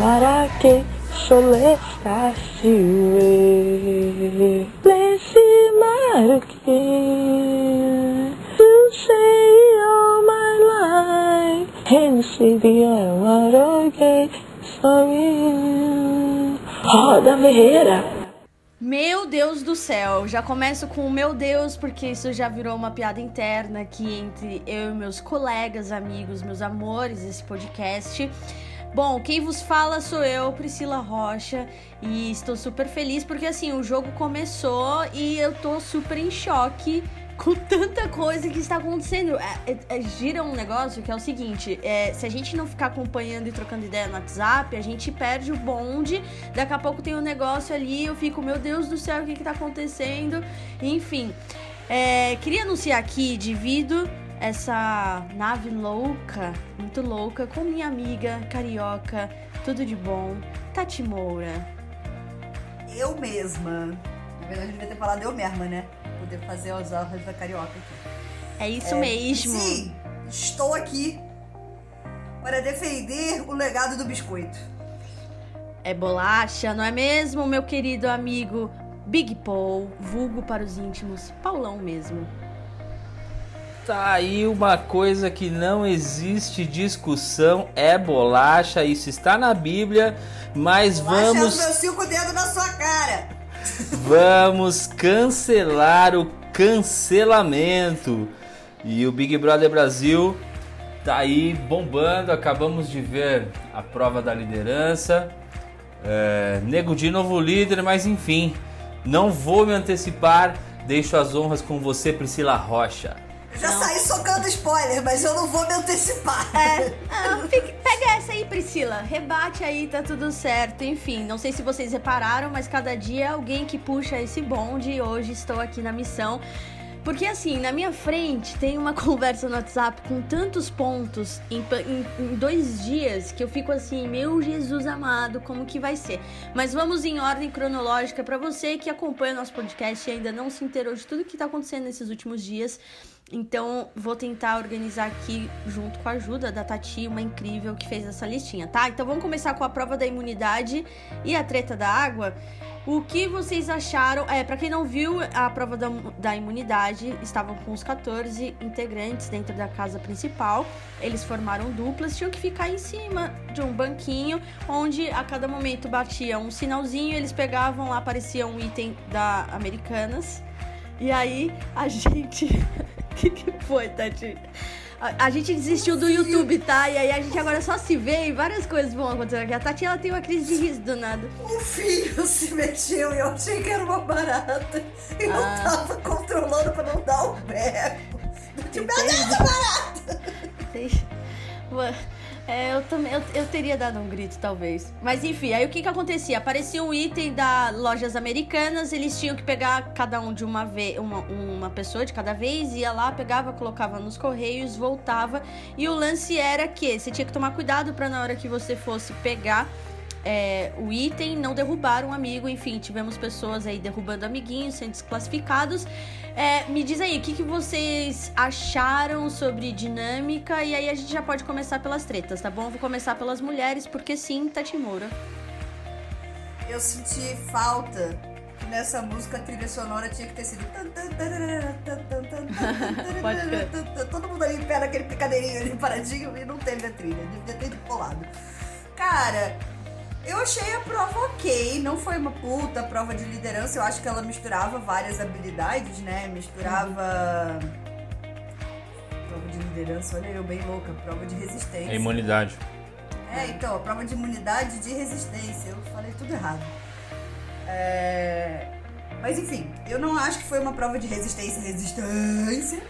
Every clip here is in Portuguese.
marake solestaciwe Lesi marake To say all my life. See the marake sorry Roda Ferreira Meu Deus do céu, já começo com o meu Deus, porque isso já virou uma piada interna aqui entre eu e meus colegas, amigos, meus amores, esse podcast. Bom, quem vos fala sou eu, Priscila Rocha, e estou super feliz porque assim, o jogo começou e eu tô super em choque com tanta coisa que está acontecendo. É, é, é, gira um negócio que é o seguinte: é, se a gente não ficar acompanhando e trocando ideia no WhatsApp, a gente perde o bonde. Daqui a pouco tem um negócio ali, eu fico, meu Deus do céu, o que está acontecendo? Enfim, é, queria anunciar aqui, divido essa nave louca, muito louca, com minha amiga carioca, tudo de bom, Tati Moura. Eu mesma. Na verdade, eu devia ter falado eu mesma, né? poder fazer as honras da carioca aqui. É isso é, mesmo. Sim, estou aqui para defender o legado do biscoito. É bolacha, não é mesmo, meu querido amigo Big Paul, vulgo para os íntimos, Paulão mesmo. Tá aí uma coisa que não existe discussão, é bolacha, isso está na Bíblia, mas bolacha vamos. É meus cinco dedos na sua cara. Vamos cancelar o cancelamento. E o Big Brother Brasil tá aí bombando. Acabamos de ver a prova da liderança. É, Nego de novo líder, mas enfim, não vou me antecipar. Deixo as honras com você, Priscila Rocha. Já não. saí socando spoiler, mas eu não vou me antecipar. É. Não, fique, pega essa aí, Priscila. Rebate aí, tá tudo certo. Enfim, não sei se vocês repararam, mas cada dia é alguém que puxa esse bonde e hoje estou aqui na missão. Porque assim, na minha frente tem uma conversa no WhatsApp com tantos pontos em, em, em, dois dias que eu fico assim, meu Jesus amado, como que vai ser? Mas vamos em ordem cronológica para você que acompanha nosso podcast e ainda não se inteirou de tudo que tá acontecendo nesses últimos dias. Então, vou tentar organizar aqui, junto com a ajuda da Tati, uma incrível que fez essa listinha, tá? Então, vamos começar com a prova da imunidade e a treta da água. O que vocês acharam? É, para quem não viu, a prova da, da imunidade estavam com os 14 integrantes dentro da casa principal. Eles formaram duplas, tinham que ficar em cima de um banquinho, onde a cada momento batia um sinalzinho, eles pegavam lá, aparecia um item da Americanas. E aí a gente O que, que foi, Tati? A, a, gente desistiu do YouTube, tá? E aí a gente agora só se vê e várias coisas vão acontecer aqui. A Tati, ela tem uma crise de riso do nada. O fio se mexeu e eu achei que era uma barata. E ah. não tava controlando pra não dar o berro. Tipo, meu Deus, barata! É, eu também eu, eu, teria dado um grito, talvez. Mas enfim, aí o que que acontecia? Aparecia um item da lojas americanas, eles tinham que pegar cada um de uma vez, uma, uma pessoa de cada vez, ia lá, pegava, colocava nos correios, voltava. E o lance era que você tinha que tomar cuidado para na hora que você fosse pegar é, o item, não derrubar um amigo, enfim, tivemos pessoas aí derrubando amiguinhos, sendo desclassificados. É, me diz aí, o que, que vocês acharam sobre dinâmica? E aí a gente já pode começar pelas tretas, tá bom? Vou começar pelas mulheres, porque sim, Tati Moura. Eu senti falta que nessa música a trilha sonora tinha que ter sido. Todo mundo ali em pé naquele picadeirinho ali paradinho e não teve a trilha, devia ter colado. Cara, eu achei a prova ok, não foi uma puta prova de liderança, eu acho que ela misturava várias habilidades, né? Misturava. Prova de liderança, olha eu bem louca, prova de resistência. É imunidade. É, então, a prova de imunidade de resistência, eu falei tudo errado. É... Mas enfim, eu não acho que foi uma prova de resistência resistência,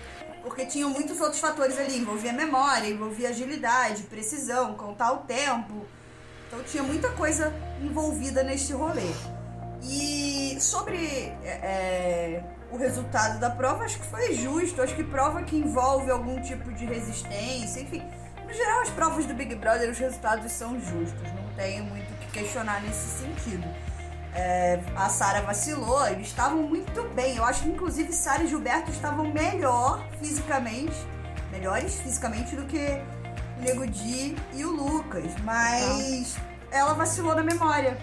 porque tinham muitos outros fatores ali, envolvia memória, envolvia agilidade, precisão, contar o tempo então tinha muita coisa envolvida neste rolê. E sobre é, o resultado da prova, acho que foi justo. Acho que prova que envolve algum tipo de resistência, enfim. No geral, as provas do Big Brother, os resultados são justos. Não tenho muito o que questionar nesse sentido. É, a Sara vacilou, eles estavam muito bem. Eu acho que, inclusive, Sara e Gilberto estavam melhor fisicamente, melhores fisicamente do que Nego Di e o Lucas. Mas ela vacilou na memória.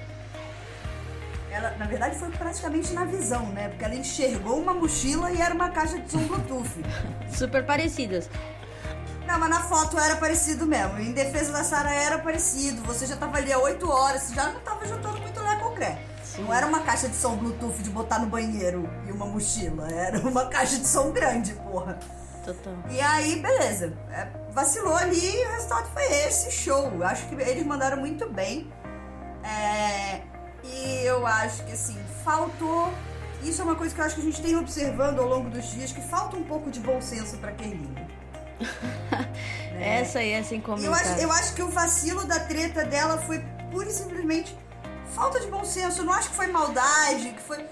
Ela, na verdade, foi praticamente na visão, né? Porque ela enxergou uma mochila e era uma caixa de som Bluetooth. Super parecidas. Não, mas na foto era parecido mesmo. Em defesa da Sara era parecido. Você já tava ali há 8 horas, você já não tava juntando muito Lé concreto. Não era uma caixa de som Bluetooth de botar no banheiro e uma mochila. Era uma caixa de som grande, porra. Total. E aí, beleza. É, vacilou ali e o resultado foi esse show. Acho que eles mandaram muito bem. É, e eu acho que assim, faltou. Isso é uma coisa que eu acho que a gente tem observando ao longo dos dias, que falta um pouco de bom senso pra Kerline. Essa aí é sem Eu comentário. acho, eu acho que o vacilo da treta dela foi pura e simplesmente falta de bom senso. Eu não acho que foi maldade, que foi,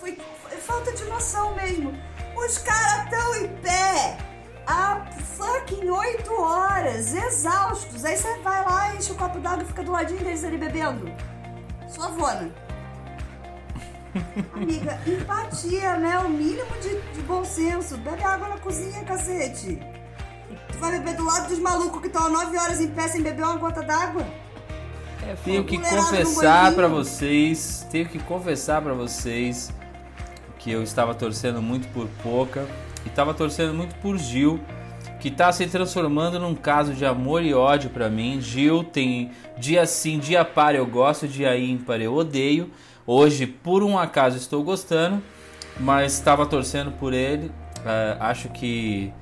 foi, foi falta de noção mesmo. Os caras estão em pé há fucking 8 horas, exaustos. Aí você vai lá, enche o copo d'água e fica do ladinho deles ali bebendo. Sua avona. Amiga, empatia, né? O mínimo de, de bom senso. Bebe água na cozinha, cacete. Tu vai beber do lado dos malucos que estão há 9 horas em pé sem beber uma gota d'água? É Tenho que confessar pra vocês, tenho que confessar pra vocês que eu estava torcendo muito por Poca e estava torcendo muito por Gil, que tá se transformando num caso de amor e ódio pra mim. Gil tem dia sim, dia par eu gosto, dia ímpar eu odeio. Hoje, por um acaso, estou gostando, mas estava torcendo por ele. É, acho que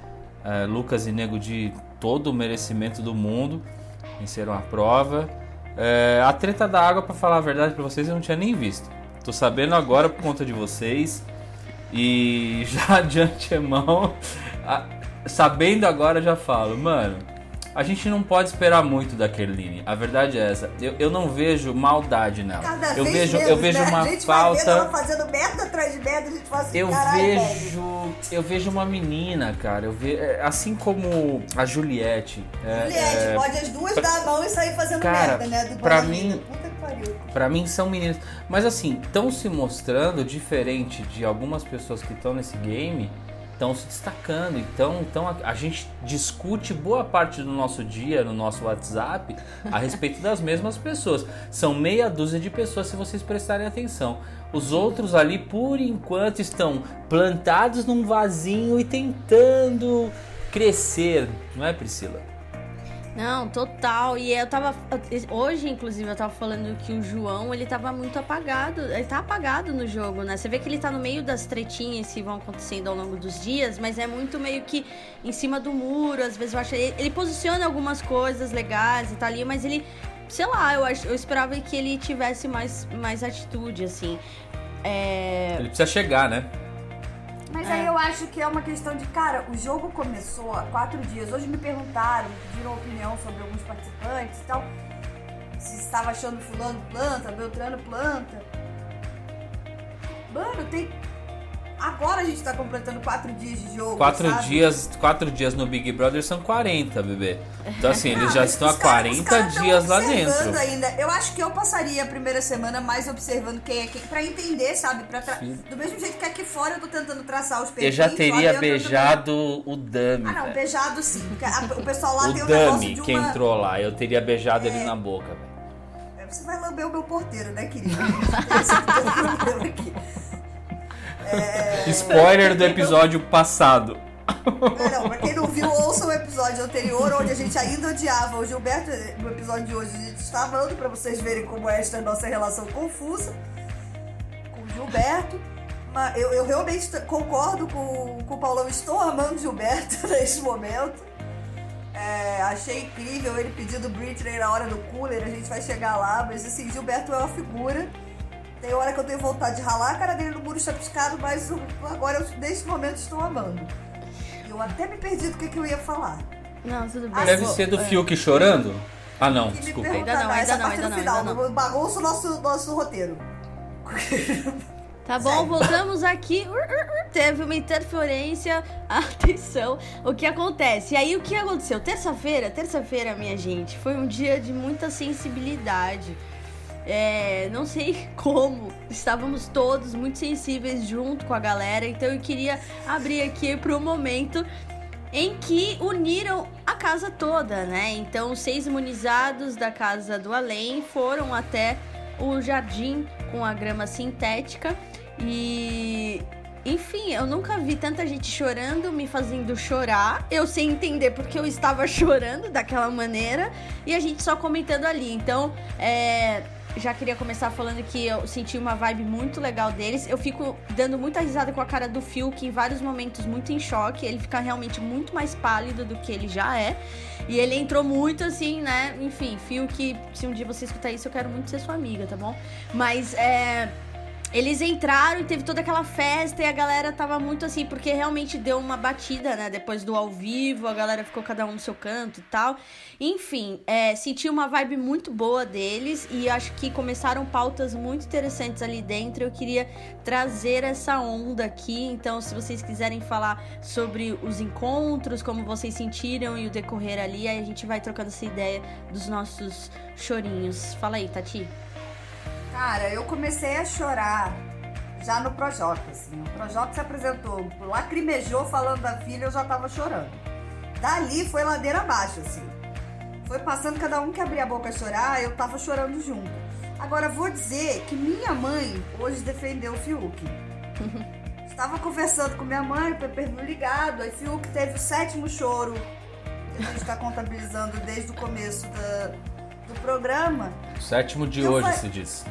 é, Lucas e Nego de todo o merecimento do mundo venceram a prova. É, a treta da água, pra falar a verdade pra vocês, eu não tinha nem visto. Tô sabendo agora por conta de vocês. E já de antemão, sabendo agora, já falo, mano. A gente não pode esperar muito da Kerline. A verdade é essa. Eu, eu não vejo maldade nela. Cada eu vejo, menos, eu vejo né? uma a gente vai vendo falta. ela fazendo merda atrás de merda, a gente fala assim, Eu caralho, velho. vejo, eu vejo uma menina, cara. Eu ve, é, assim como a Juliette. é, Juliette, é, pode as duas dar a mão e sair fazendo Cara, merda, né? Do pra mim-. Pra mim são meninas. Mas assim, estão se mostrando diferente de algumas pessoas que estão nesse game, estão se destacando. Então, então a, a gente discute boa parte do nosso dia no nosso WhatsApp a respeito das mesmas pessoas. São meia dúzia de pessoas se vocês prestarem atenção. Os outros ali, por enquanto, estão plantados num vasinho e tentando crescer, não é, Priscila? Não, total. E eu tava. Hoje, inclusive, eu tava falando que o João, ele tava muito apagado. Ele tá apagado no jogo, né? Você vê que ele tá no meio das tretinhas que vão acontecendo ao longo dos dias, mas é muito meio que em cima do muro. Às vezes eu acho. Ele, ele posiciona algumas coisas legais e tá ali, mas ele. Sei lá, eu, eu esperava que ele tivesse mais, mais atitude, assim. É. Ele precisa chegar, né? Mas aí eu acho que é uma questão de, cara, o jogo começou há quatro dias. Hoje me perguntaram, me pediram opinião sobre alguns participantes e tal. Se estava achando fulano planta, Beltrano planta. Mano, tem. Agora a gente tá completando quatro dias de jogo. Quatro sabe? dias, quatro dias no Big Brother são 40, bebê. Então assim, eles Não, já estão há os cara- os 40 caras tão dias lá dentro. Ainda. Eu acho que eu passaria a primeira semana mais observando quem é quem, pra entender, sabe? Pra tra-. Do mesmo jeito que aqui fora eu tô tentando traçar os Eu perfis. já lá teria eu beijado o Dami. Ah, não, velho. beijado sim. O pessoal lá o tem um Dami de que uma. É. entrou lá, eu teria beijado ele na boca, velho. Você vai lamber o meu porteiro, né, querido? Esse é o problema aqui. É. Spoiler do episódio passado. É, não, pra quem não viu, ouça o episódio anterior, onde a gente ainda odiava o Gilberto. No episódio de hoje, a gente está amando pra vocês verem como é esta nossa relação confusa com o Gilberto. Mas eu, eu realmente concordo com, com o Paulão, estou amando o Gilberto neste momento. É, achei incrível ele pedindo Britney na hora do cooler, a gente vai chegar lá, mas assim, Gilberto é uma figura. Tem hora que eu tenho vontade de ralar a cara dele no muro chapiscado, mas o- agora, eu, neste momento, estou amando. Eu até me perdi do que, que eu ia falar. Não, tudo bem. Ah, Deve ser do é. Fiuk chorando? Ah não, desculpa. Ainda não, ainda não, ainda não, final, ainda não. bagunça o nosso, nosso roteiro. Tá bom, Segue. voltamos aqui. Teve uma interferência. Atenção, o que acontece? E aí, o que aconteceu? Terça-feira, terça-feira, minha gente, foi um dia de muita sensibilidade. É, não sei como, estávamos todos muito sensíveis junto com a galera, então eu queria abrir aqui pro momento em que uniram a casa toda, né? Então, seis imunizados da casa do além foram até o jardim com a grama sintética e enfim, eu nunca vi tanta gente chorando, me fazendo chorar. Eu sem entender porque eu estava chorando daquela maneira. E a gente só comentando ali. Então, é, já queria começar falando que eu senti uma vibe muito legal deles. Eu fico dando muita risada com a cara do Phil, que em vários momentos muito em choque. Ele fica realmente muito mais pálido do que ele já é. E ele entrou muito assim, né? Enfim, Phil, que se um dia você escutar isso, eu quero muito ser sua amiga, tá bom? Mas é eles entraram e teve toda aquela festa e a galera tava muito assim, porque realmente deu uma batida, né? Depois do ao vivo, a galera ficou cada um no seu canto e tal. Enfim, é, senti uma vibe muito boa deles e acho que começaram pautas muito interessantes ali dentro. Eu queria trazer essa onda aqui. Então, se vocês quiserem falar sobre os encontros, como vocês sentiram e o decorrer ali, aí a gente vai trocando essa ideia dos nossos chorinhos. Fala aí, Tati. Cara, eu comecei a chorar já no Projota, assim. O Projota se apresentou, lacrimejou falando da filha, eu já tava chorando. Dali foi ladeira abaixo, assim. Foi passando cada um que abria a boca a chorar, eu tava chorando junto. Agora, vou dizer que minha mãe hoje defendeu o Fiuk. Estava conversando com minha mãe, o Pepe ligado, aí Fiuk teve o sétimo choro que a gente está contabilizando desde o começo da, do programa. O sétimo de Eu hoje, fa- se diz.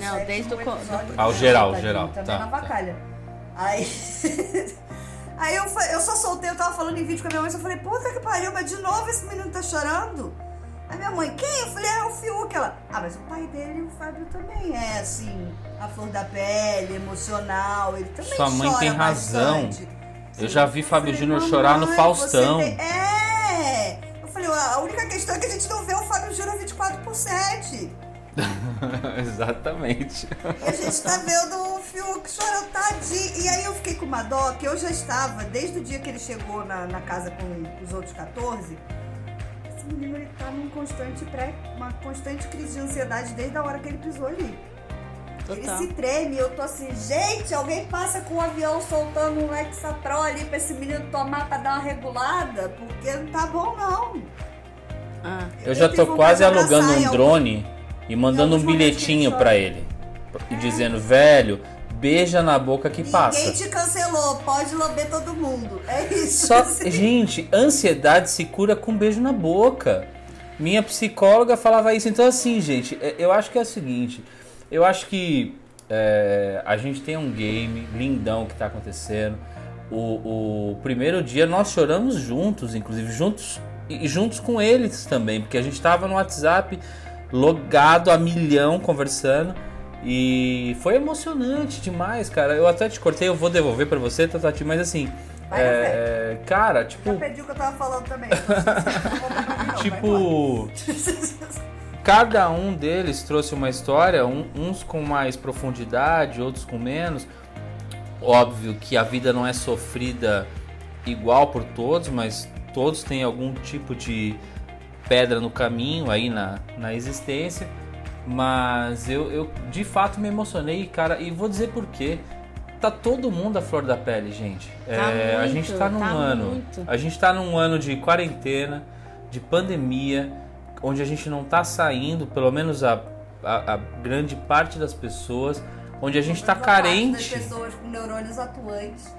Não, desde o co- episódio do- do Ah, o geral, Tadinho, geral, Também tá, na tá. vacalha. Aí. Aí eu, eu só soltei, eu tava falando em vídeo com a minha mãe, eu falei, puta que pariu, mas de novo esse menino tá chorando? Aí minha mãe, quem? Eu falei, é o Fiuk. Ela, ah, mas o pai dele, o Fábio também é assim, a flor da pele, emocional, ele também Sua mãe chora tem razão. bastante. Eu já vi Fábio Júnior chorar no "Mamãe, Faustão. tem- É! Eu falei, a única questão é que a gente não vê o Fábio Júnior 24 por 7. Exatamente. E a gente tá vendo o Fiuk chorando, tadinho. E aí eu fiquei com uma dó, que eu já estava, desde o dia que ele chegou na, na casa com os outros 14, esse menino ele tá num constante pré, uma constante crise de ansiedade desde a hora que ele pisou ali. Ele Total. se treme, eu tô assim, gente, alguém passa com o avião soltando um Lexapro ali pra esse menino tomar pra dar uma regulada, porque não tá bom não. Ah. Eu já tenho tô quase alugando um algum- drone e mandando um que bilhetinho chora. ele. E dizendo, velho, beija na boca que Ninguém passa. te cancelou, pode lamber todo mundo. É isso. Só, gente, ansiedade se cura com um beijo na boca. Minha psicóloga falava isso. Então, assim, gente, é- eu acho que é o seguinte. Eu acho que é, a gente tem um game lindão que tá acontecendo. O, o primeiro dia nós choramos juntos, inclusive juntos e juntos com eles também, porque a gente tava no WhatsApp logado a milhão conversando. E foi emocionante demais, cara. Eu até te cortei, eu vou devolver pra você, Tati, mas assim, Vai, é, cara, tipo, Já perdi o que eu tava falando também. Eu vai tipo, cada um deles trouxe uma história, um- uns com mais profundidade, outros com menos. Óbvio que a vida não é sofrida igual por todos, mas todos têm algum tipo de pedra no caminho aí na, na existência. Mas eu, eu de fato me emocionei, cara, e vou dizer por quê. Tá todo mundo à flor da pele, gente. Tá É, a muito, gente tá num tá ano. muito. A gente tá num ano de quarentena, de pandemia, onde a gente não tá saindo, pelo menos a, a, a grande parte das pessoas, onde a gente tá parte carente Das pessoas com neurônios atuantes.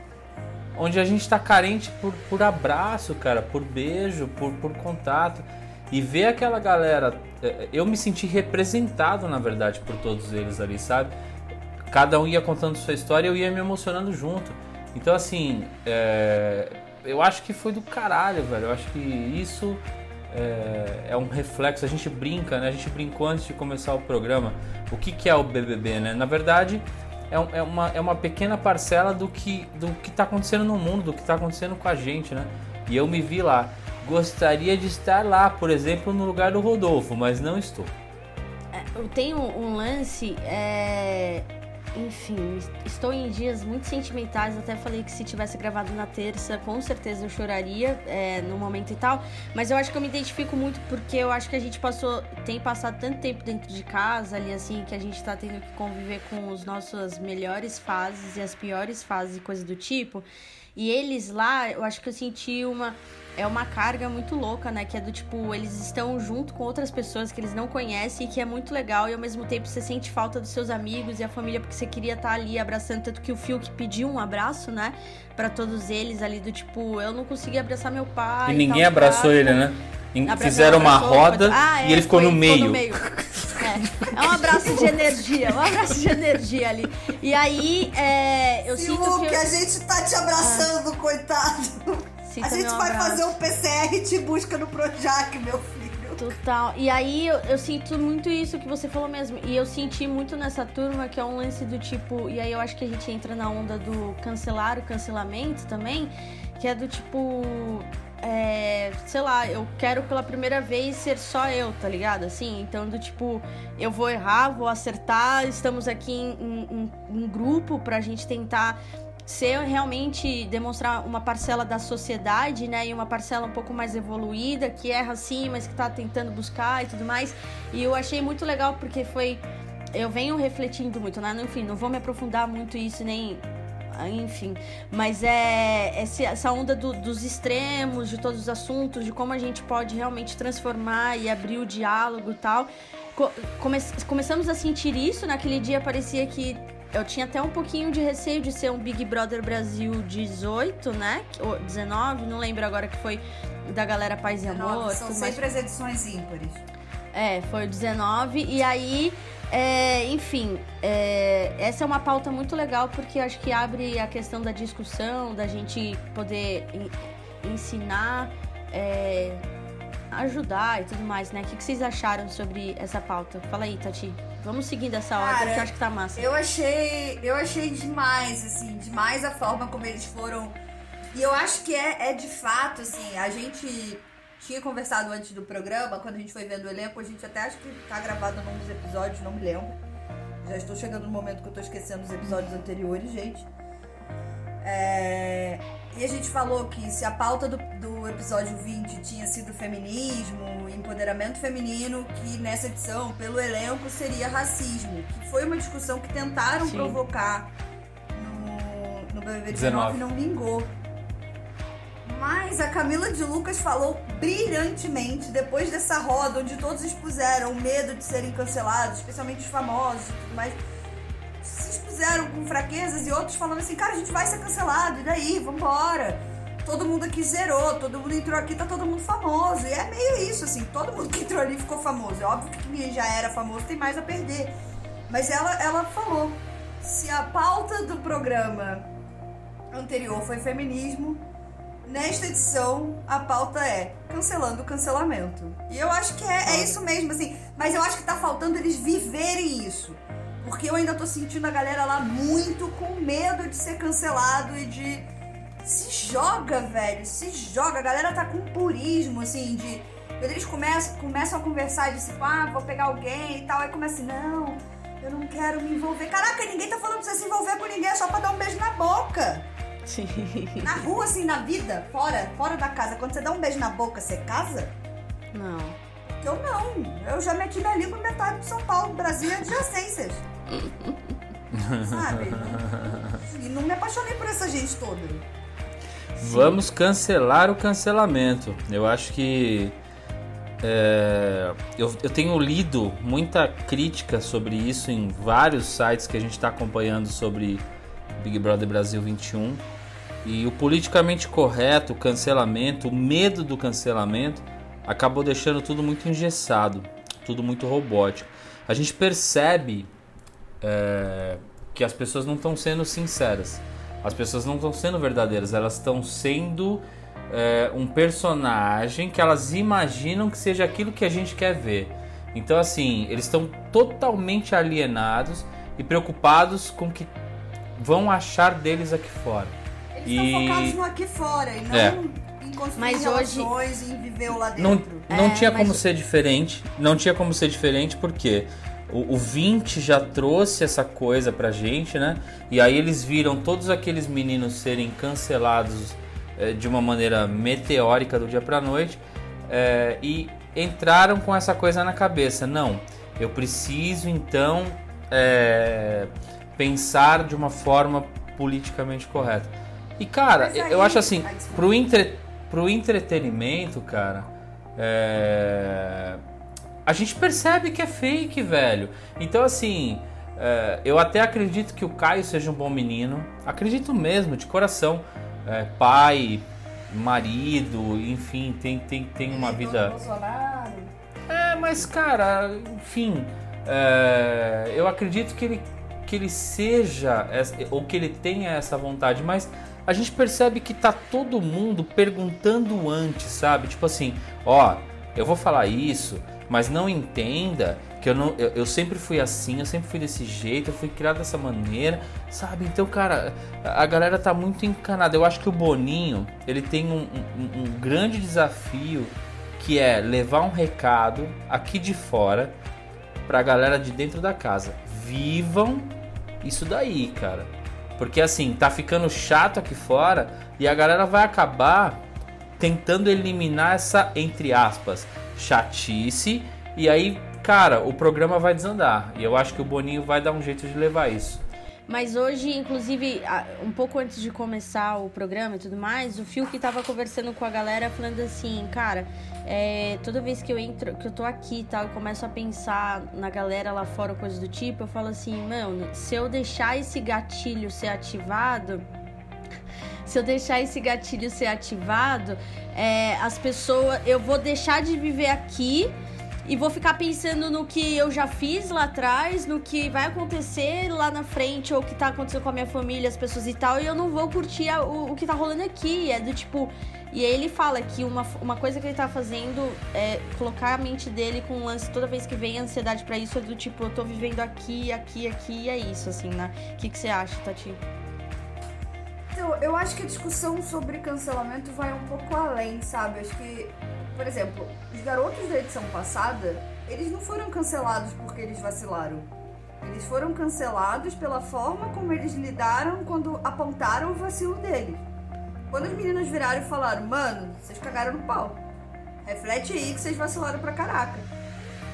onde a gente tá carente por, por abraço, cara, por beijo, por, por contato. E ver aquela galera, eh, eu me senti representado, na verdade, por todos eles ali, sabe? Cada um ia contando sua história e eu ia me emocionando junto. Então, assim, é, eu acho que foi do caralho, velho. Eu acho que isso é, é um reflexo. A gente brinca, né? A gente brincou antes de começar o programa. O que, que é o BBB, né? Na verdade, é, um- é uma, é uma pequena parcela do que do que está acontecendo no mundo, do que está acontecendo com a gente, né? E eu me vi lá. Gostaria de estar lá, por exemplo, no lugar do Rodolfo, mas não estou. Eu tenho um lance, é... enfim, estou em dias muito sentimentais. Até falei que se tivesse gravado na terça, com certeza eu choraria é, no momento e tal. Mas eu acho que eu me identifico muito porque eu acho que a gente passou, tem passado tanto tempo dentro de casa ali, assim, que a gente tá tendo que conviver com as nossas melhores fases e as piores fases e coisa do tipo. E eles lá, eu acho que eu senti uma é uma carga muito louca, né? Que é do tipo, eles estão junto com outras pessoas que eles não conhecem e que é muito legal. E ao mesmo tempo você sente falta dos seus amigos e a família, porque você queria estar ali abraçando. Tanto que o Phil que pediu um abraço, né? para todos eles ali, do tipo, eu não consegui abraçar meu pai. E ninguém abraçou ele, né? Fizeram uma roda ah, é, e ele ficou, foi, no, meio. ficou no meio. É, é um abraço de energia, um abraço de energia ali. E aí, é, eu Sim, sinto que... que a gente tá te abraçando, ah. coitado. Sinta a gente vai abraço. fazer um PCR e te busca no Projac, meu filho. Total. E aí eu, eu, sinto muito isso que você falou mesmo. E eu senti muito nessa turma que é um lance do tipo. E aí eu acho que a gente entra na onda do cancelar o cancelamento também. Que é do tipo. É, sei lá, eu quero pela primeira vez ser só eu, tá ligado? Assim, então do tipo, eu vou errar, vou acertar, estamos aqui em, em, em grupo pra gente tentar ser realmente demonstrar uma parcela da sociedade, né, e uma parcela um pouco mais evoluída, que erra sim, mas que está tentando buscar e tudo mais. E eu achei muito legal porque foi eu venho refletindo muito, né? Enfim, não vou me aprofundar muito isso nem enfim, mas é essa onda do, dos extremos, de todos os assuntos, de como a gente pode realmente transformar e abrir o diálogo e tal. Come começamos a sentir isso, naquele dia parecia que eu tinha até um pouquinho de receio de ser um Big Brother Brasil 18, né? Ou 19, não lembro agora que foi da galera Paz e Amor. São sempre mais... as edições ímpares. É, foi o 19. E aí, é, enfim, é, essa é uma pauta muito legal porque acho que abre a questão da discussão, da gente poder ensinar. É, ajudar e tudo mais, né? O que vocês acharam sobre essa pauta? Fala aí, Tati. Vamos seguindo essa ordem, Cara, que eu acho que tá massa. Eu achei, eu achei demais, assim, demais a forma como eles foram. E eu acho que é, é de fato, assim, a gente tinha conversado antes do programa, quando a gente foi vendo o elenco, a gente até acho que tá gravado num dos episódios, não me lembro. Já estou chegando no momento que eu tô esquecendo os episódios anteriores, gente. É... E a gente falou que se a pauta do, do episódio 20 tinha sido feminismo, empoderamento feminino, que nessa edição, pelo elenco, seria racismo. Que foi uma discussão que tentaram Sim. provocar no, no BBB 19 e não vingou. Mas a Camila de Lucas falou brilhantemente depois dessa roda onde todos expuseram o medo de serem cancelados, especialmente os famosos e tudo mais fizeram com fraquezas e outros falando assim, cara, a gente vai ser cancelado, e daí? Vambora. Todo mundo aqui zerou, todo mundo entrou aqui, tá todo mundo famoso. E é meio isso, assim, todo mundo que entrou ali ficou famoso. É óbvio que quem já era famoso tem mais a perder. Mas ela, ela falou: se a pauta do programa anterior foi feminismo, nesta edição a pauta é cancelando o cancelamento. E eu acho que é, é isso mesmo, assim. Mas eu acho que tá faltando eles viverem isso. Porque eu ainda tô sentindo a galera lá muito com medo de ser cancelado e de. Se joga, velho, se joga. A galera tá com purismo, assim, de. Quando eles começam, começam a conversar de tipo, ah, vou pegar alguém e tal, aí começa assim, não, eu não quero me envolver. Caraca, ninguém tá falando pra você se envolver com ninguém, é só pra dar um beijo na boca. Sim. Na rua, assim, na vida, fora, fora da casa, quando você dá um beijo na boca, você casa? Não. Eu não. Eu já meti minha língua metade de São Paulo, Brasil e adjacências. Sabe? E não me apaixonei por essa gente toda. Vamos cancelar o cancelamento. Eu acho que. É, eu, eu tenho lido muita crítica sobre isso em vários sites que a gente está acompanhando sobre Big Brother Brasil 21. E o politicamente correto, o cancelamento, o medo do cancelamento, acabou deixando tudo muito engessado, tudo muito robótico. A gente percebe é, que as pessoas não estão sendo sinceras, as pessoas não estão sendo verdadeiras, elas estão sendo é, um personagem que elas imaginam que seja aquilo que a gente quer ver. Então, assim, eles estão totalmente alienados e preocupados com o que vão achar deles aqui fora. Eles e... estão focados no aqui fora e não é. em construir mas relações hoje... e viver lá dentro. Não, não é, tinha como ser diferente. Não tinha como ser diferente porque o, o 20 já trouxe essa coisa pra gente, né? E aí eles viram todos aqueles meninos serem cancelados é, de uma maneira meteórica do dia pra noite é, e entraram com essa coisa na cabeça. Não, eu preciso então é, pensar de uma forma politicamente correta. E cara, aí- eu acho assim, pro, entre... pro entretenimento, cara, é... a gente percebe que é fake, velho. Então assim, é, eu até acredito que o Caio seja um bom menino. Acredito mesmo, de coração. É, pai, marido, enfim, tem, tem, tem uma vida. É, mas cara, enfim, é, eu acredito que ele, que ele seja, ou que ele tenha essa vontade, mas a gente percebe que tá todo mundo perguntando antes, sabe? Tipo assim, ó, eu vou falar isso, mas não entenda que eu, não, eu, eu sempre fui assim, eu sempre fui desse jeito, eu fui criado dessa maneira, sabe? Então, cara, a galera tá muito encanada. Eu acho que o Boninho, ele tem um- um- um grande desafio que é levar um recado aqui de fora pra galera de dentro da casa. Vivam isso daí, cara. Porque assim, tá ficando chato aqui fora e a galera vai acabar tentando eliminar essa, entre aspas, chatice. E aí, cara, o programa vai desandar. E eu acho que o Boninho vai dar um jeito de levar isso. Mas hoje, inclusive, um pouco antes de começar o programa e tudo mais, o Fiuk tava conversando com a galera falando assim, cara, é, toda vez que eu entro, que eu tô aqui e tal, eu começo a pensar na galera lá fora, coisa do tipo, eu falo assim, mano, se eu deixar esse gatilho ser ativado, se eu deixar esse gatilho ser ativado, é, as pessoas. Eu vou deixar de viver aqui e vou ficar pensando no que eu já fiz lá atrás, no que vai acontecer lá na frente, ou o que tá acontecendo com a minha família, as pessoas e tal, e eu não vou curtir a- o, o que tá rolando aqui. É do tipo. E aí ele fala que uma, uma coisa que ele tá fazendo é colocar a mente dele com um lance toda vez que vem ansiedade pra isso, é do tipo, eu tô vivendo aqui, aqui, aqui, e é isso, assim, né? O que, que você acha, Tati? Então, eu acho que a discussão sobre cancelamento vai um pouco além, sabe? Acho que, por exemplo, os garotos da edição passada, eles não foram cancelados porque eles vacilaram. Eles foram cancelados pela forma como eles lidaram quando apontaram o vacilo deles. Quando as meninas viraram e falaram, mano, vocês cagaram no pau. Reflete aí que vocês vacilaram pra caraca.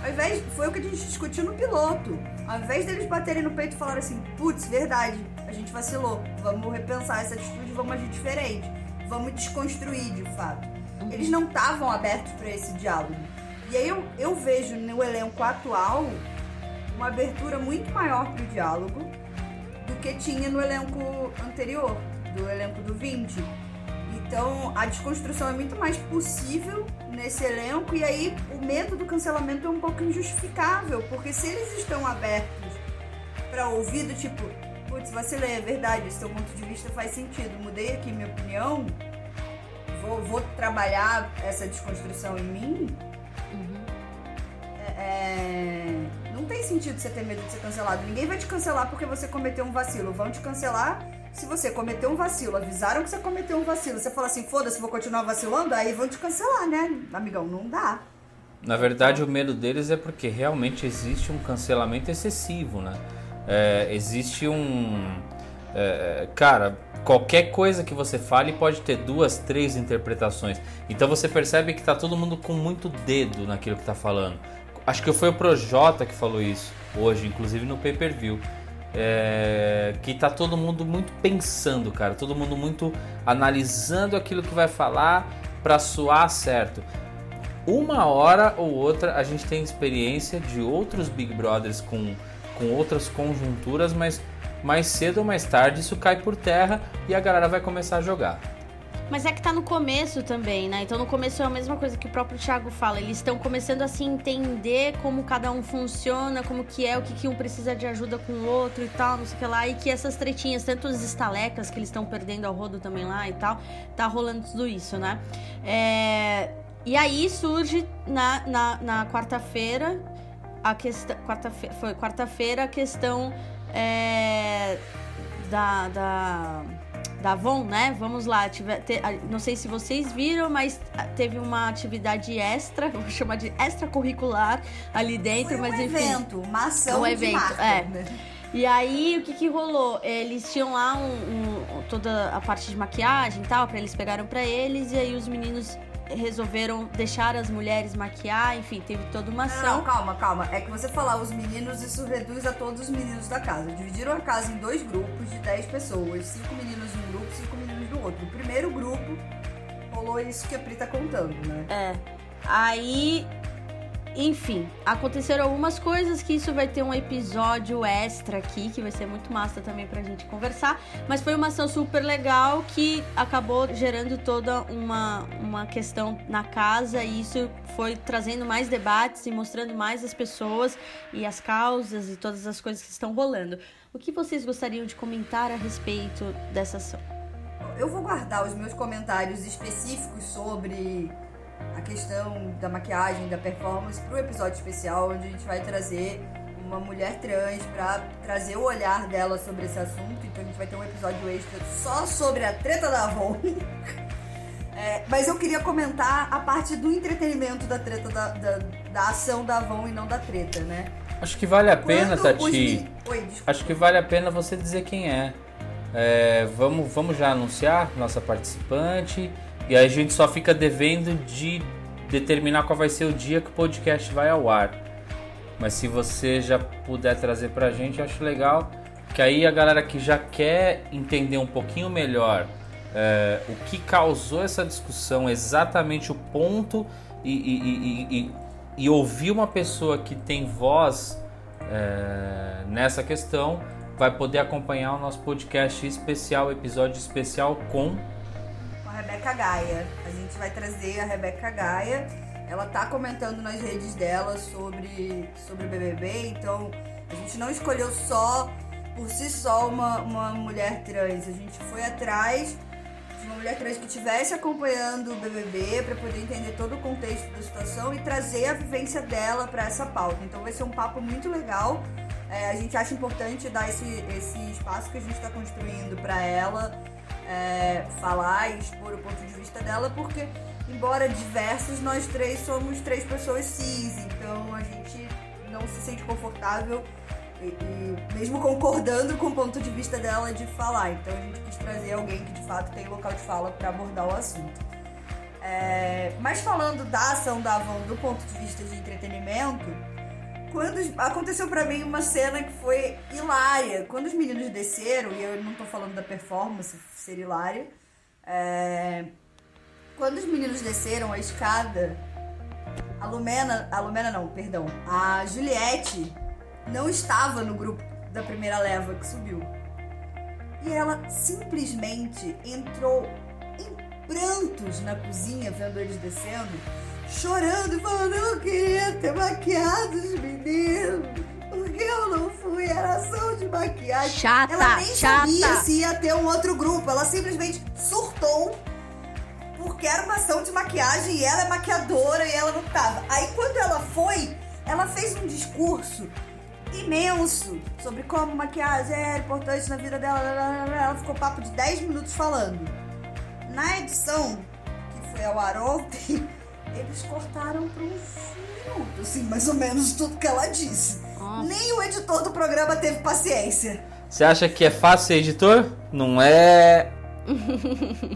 Ao invés, foi o que a gente discutiu no piloto. Ao invés deles baterem no peito e falarem assim, putz, verdade, a gente vacilou. Vamos repensar essa atitude, vamos agir diferente. Vamos desconstruir de fato. Eles não estavam abertos para esse diálogo. E aí eu, eu vejo no elenco atual uma abertura muito maior para o diálogo do que tinha no elenco anterior, do elenco do 20. Então a desconstrução é muito mais possível nesse elenco e aí o medo do cancelamento é um pouco injustificável, porque se eles estão abertos para ouvir do tipo, putz, vacilei, é verdade, esse teu ponto de vista faz sentido, mudei aqui minha opinião, vou, vou trabalhar essa desconstrução em mim, é- é, não tem sentido você ter medo de ser cancelado. Ninguém vai te cancelar porque você cometeu um vacilo. Vão te cancelar se você cometeu um vacilo. Avisaram que você cometeu um vacilo. Você fala assim, foda-se, vou continuar vacilando, aí vão te cancelar, né? Amigão, não dá. Na verdade, o medo deles é porque realmente existe um cancelamento excessivo, né? É, existe um. é, cara, qualquer coisa que você fale pode ter duas, três interpretações. Então você percebe que tá todo mundo com muito dedo naquilo que tá falando. Acho que foi o Projota que falou isso hoje, inclusive no pay per view. É, que tá todo mundo muito pensando, cara. Todo mundo muito analisando aquilo que vai falar pra soar certo uma hora ou outra a gente tem experiência de outros Big Brothers com, com outras conjunturas, mas mais cedo ou mais tarde isso cai por terra e a galera vai começar a jogar. Mas é que tá no começo também, né? Então no começo é a mesma coisa que o próprio Thiago fala. Eles estão começando a se entender como cada um funciona, como que é, o que, que um precisa de ajuda com o outro e tal, não sei o que lá. E que essas tretinhas, tanto as estalecas que eles estão perdendo ao rodo também lá e tal, tá rolando tudo isso, né? É... E aí surge na, na, na quarta-feira a questão. Quarta-feira, foi quarta-feira a questão é, da. da da Avon, né? Vamos lá, tive, te- não sei se vocês viram, mas teve uma atividade extra, vou chamar de extracurricular ali dentro, Foi um mas enfim. evento, uma ação Um evento, marca, é. E aí, o que que rolou? Eles tinham lá um, um- toda a parte de maquiagem e tal, pra eles pegaram pra eles, e aí os meninos resolveram deixar as mulheres maquiar, enfim, teve toda uma Não, ação. calma, calma. É que você falar os meninos, isso reduz a todos os meninos da casa. Dividiram a casa em dois grupos de 10 pessoas. Cinco meninos de um grupo, cinco meninos do outro. O primeiro grupo rolou isso que a Pri tá contando, né? É. Aí, enfim, aconteceram algumas coisas que isso vai ter um episódio extra aqui, que vai ser muito massa também pra gente conversar. Mas foi uma ação super legal que acabou gerando toda uma, uma questão na casa e isso foi trazendo mais debates e mostrando mais as pessoas e as causas e todas as coisas que estão rolando. O que vocês gostariam de comentar a respeito dessa ação? Eu vou guardar os meus comentários específicos sobre a questão da maquiagem, da performance, para o episódio especial, onde a gente vai trazer uma mulher trans para trazer o olhar dela sobre esse assunto. Então a gente vai ter um episódio extra só sobre a treta da Avon. É, mas eu queria comentar a parte do entretenimento da treta da, da, da ação da Avon e não da treta, né? Acho que vale a pena, Quando Tati. os Oi, desculpa. Acho que vale a pena você dizer quem é. É, vamos, vamos já anunciar nossa participante. E aí a gente só fica devendo de determinar qual vai ser o dia que o podcast vai ao ar. Mas se você já puder trazer pra gente, eu acho legal. Que aí a galera que já quer entender um pouquinho melhor é, o que causou essa discussão, exatamente o ponto, e, e- e- e- ouvir uma pessoa que tem voz é, nessa questão, vai poder acompanhar o nosso podcast especial, episódio especial com a Rebeca Gaia. A gente vai trazer a Rebeca Gaia. Ela tá comentando nas redes dela sobre, sobre o BBB, então a gente não escolheu só por si só uma, uma mulher trans. A gente foi atrás de uma mulher trans que estivesse acompanhando o BBB para poder entender todo o contexto da situação e trazer a vivência dela para essa pauta. Então vai ser um papo muito legal. É, a gente acha importante dar esse, esse espaço que a gente está construindo para ela é, falar e expor o ponto de vista dela, porque, embora diversos, nós três somos três pessoas cis, então a gente não se sente confortável e, e mesmo concordando com o ponto de vista dela de falar. Então a gente quis trazer alguém que de fato tem local de fala para abordar o assunto. É, mas falando da ação da Avon do ponto de vista de entretenimento, quando aconteceu pra mim uma cena que foi hilária. Quando os meninos desceram, e eu não tô falando da performance ser hilária, é, quando os meninos desceram a escada, a Lumena, a Lumena não, perdão, a Juliette não estava no grupo da primeira leva que subiu. E ela simplesmente entrou em prantos na cozinha vendo eles descendo chorando, falando, eu queria ter maquiado os meninos. Porque eu não fui, era ação de maquiagem. Chata, ela nem chata. sabia se ia ter um outro grupo. Ela simplesmente surtou porque era uma ação de maquiagem e ela é maquiadora e ela não tava. Aí quando ela foi, ela fez um discurso imenso sobre como maquiagem era importante na vida dela. Ela ficou papo de 10 minutos falando. Na edição, que foi ao ar ontem, eles cortaram para um minuto, assim, mais ou menos tudo que ela disse. Nossa. Nem o editor do programa teve paciência. Você acha que é fácil ser editor? Não é.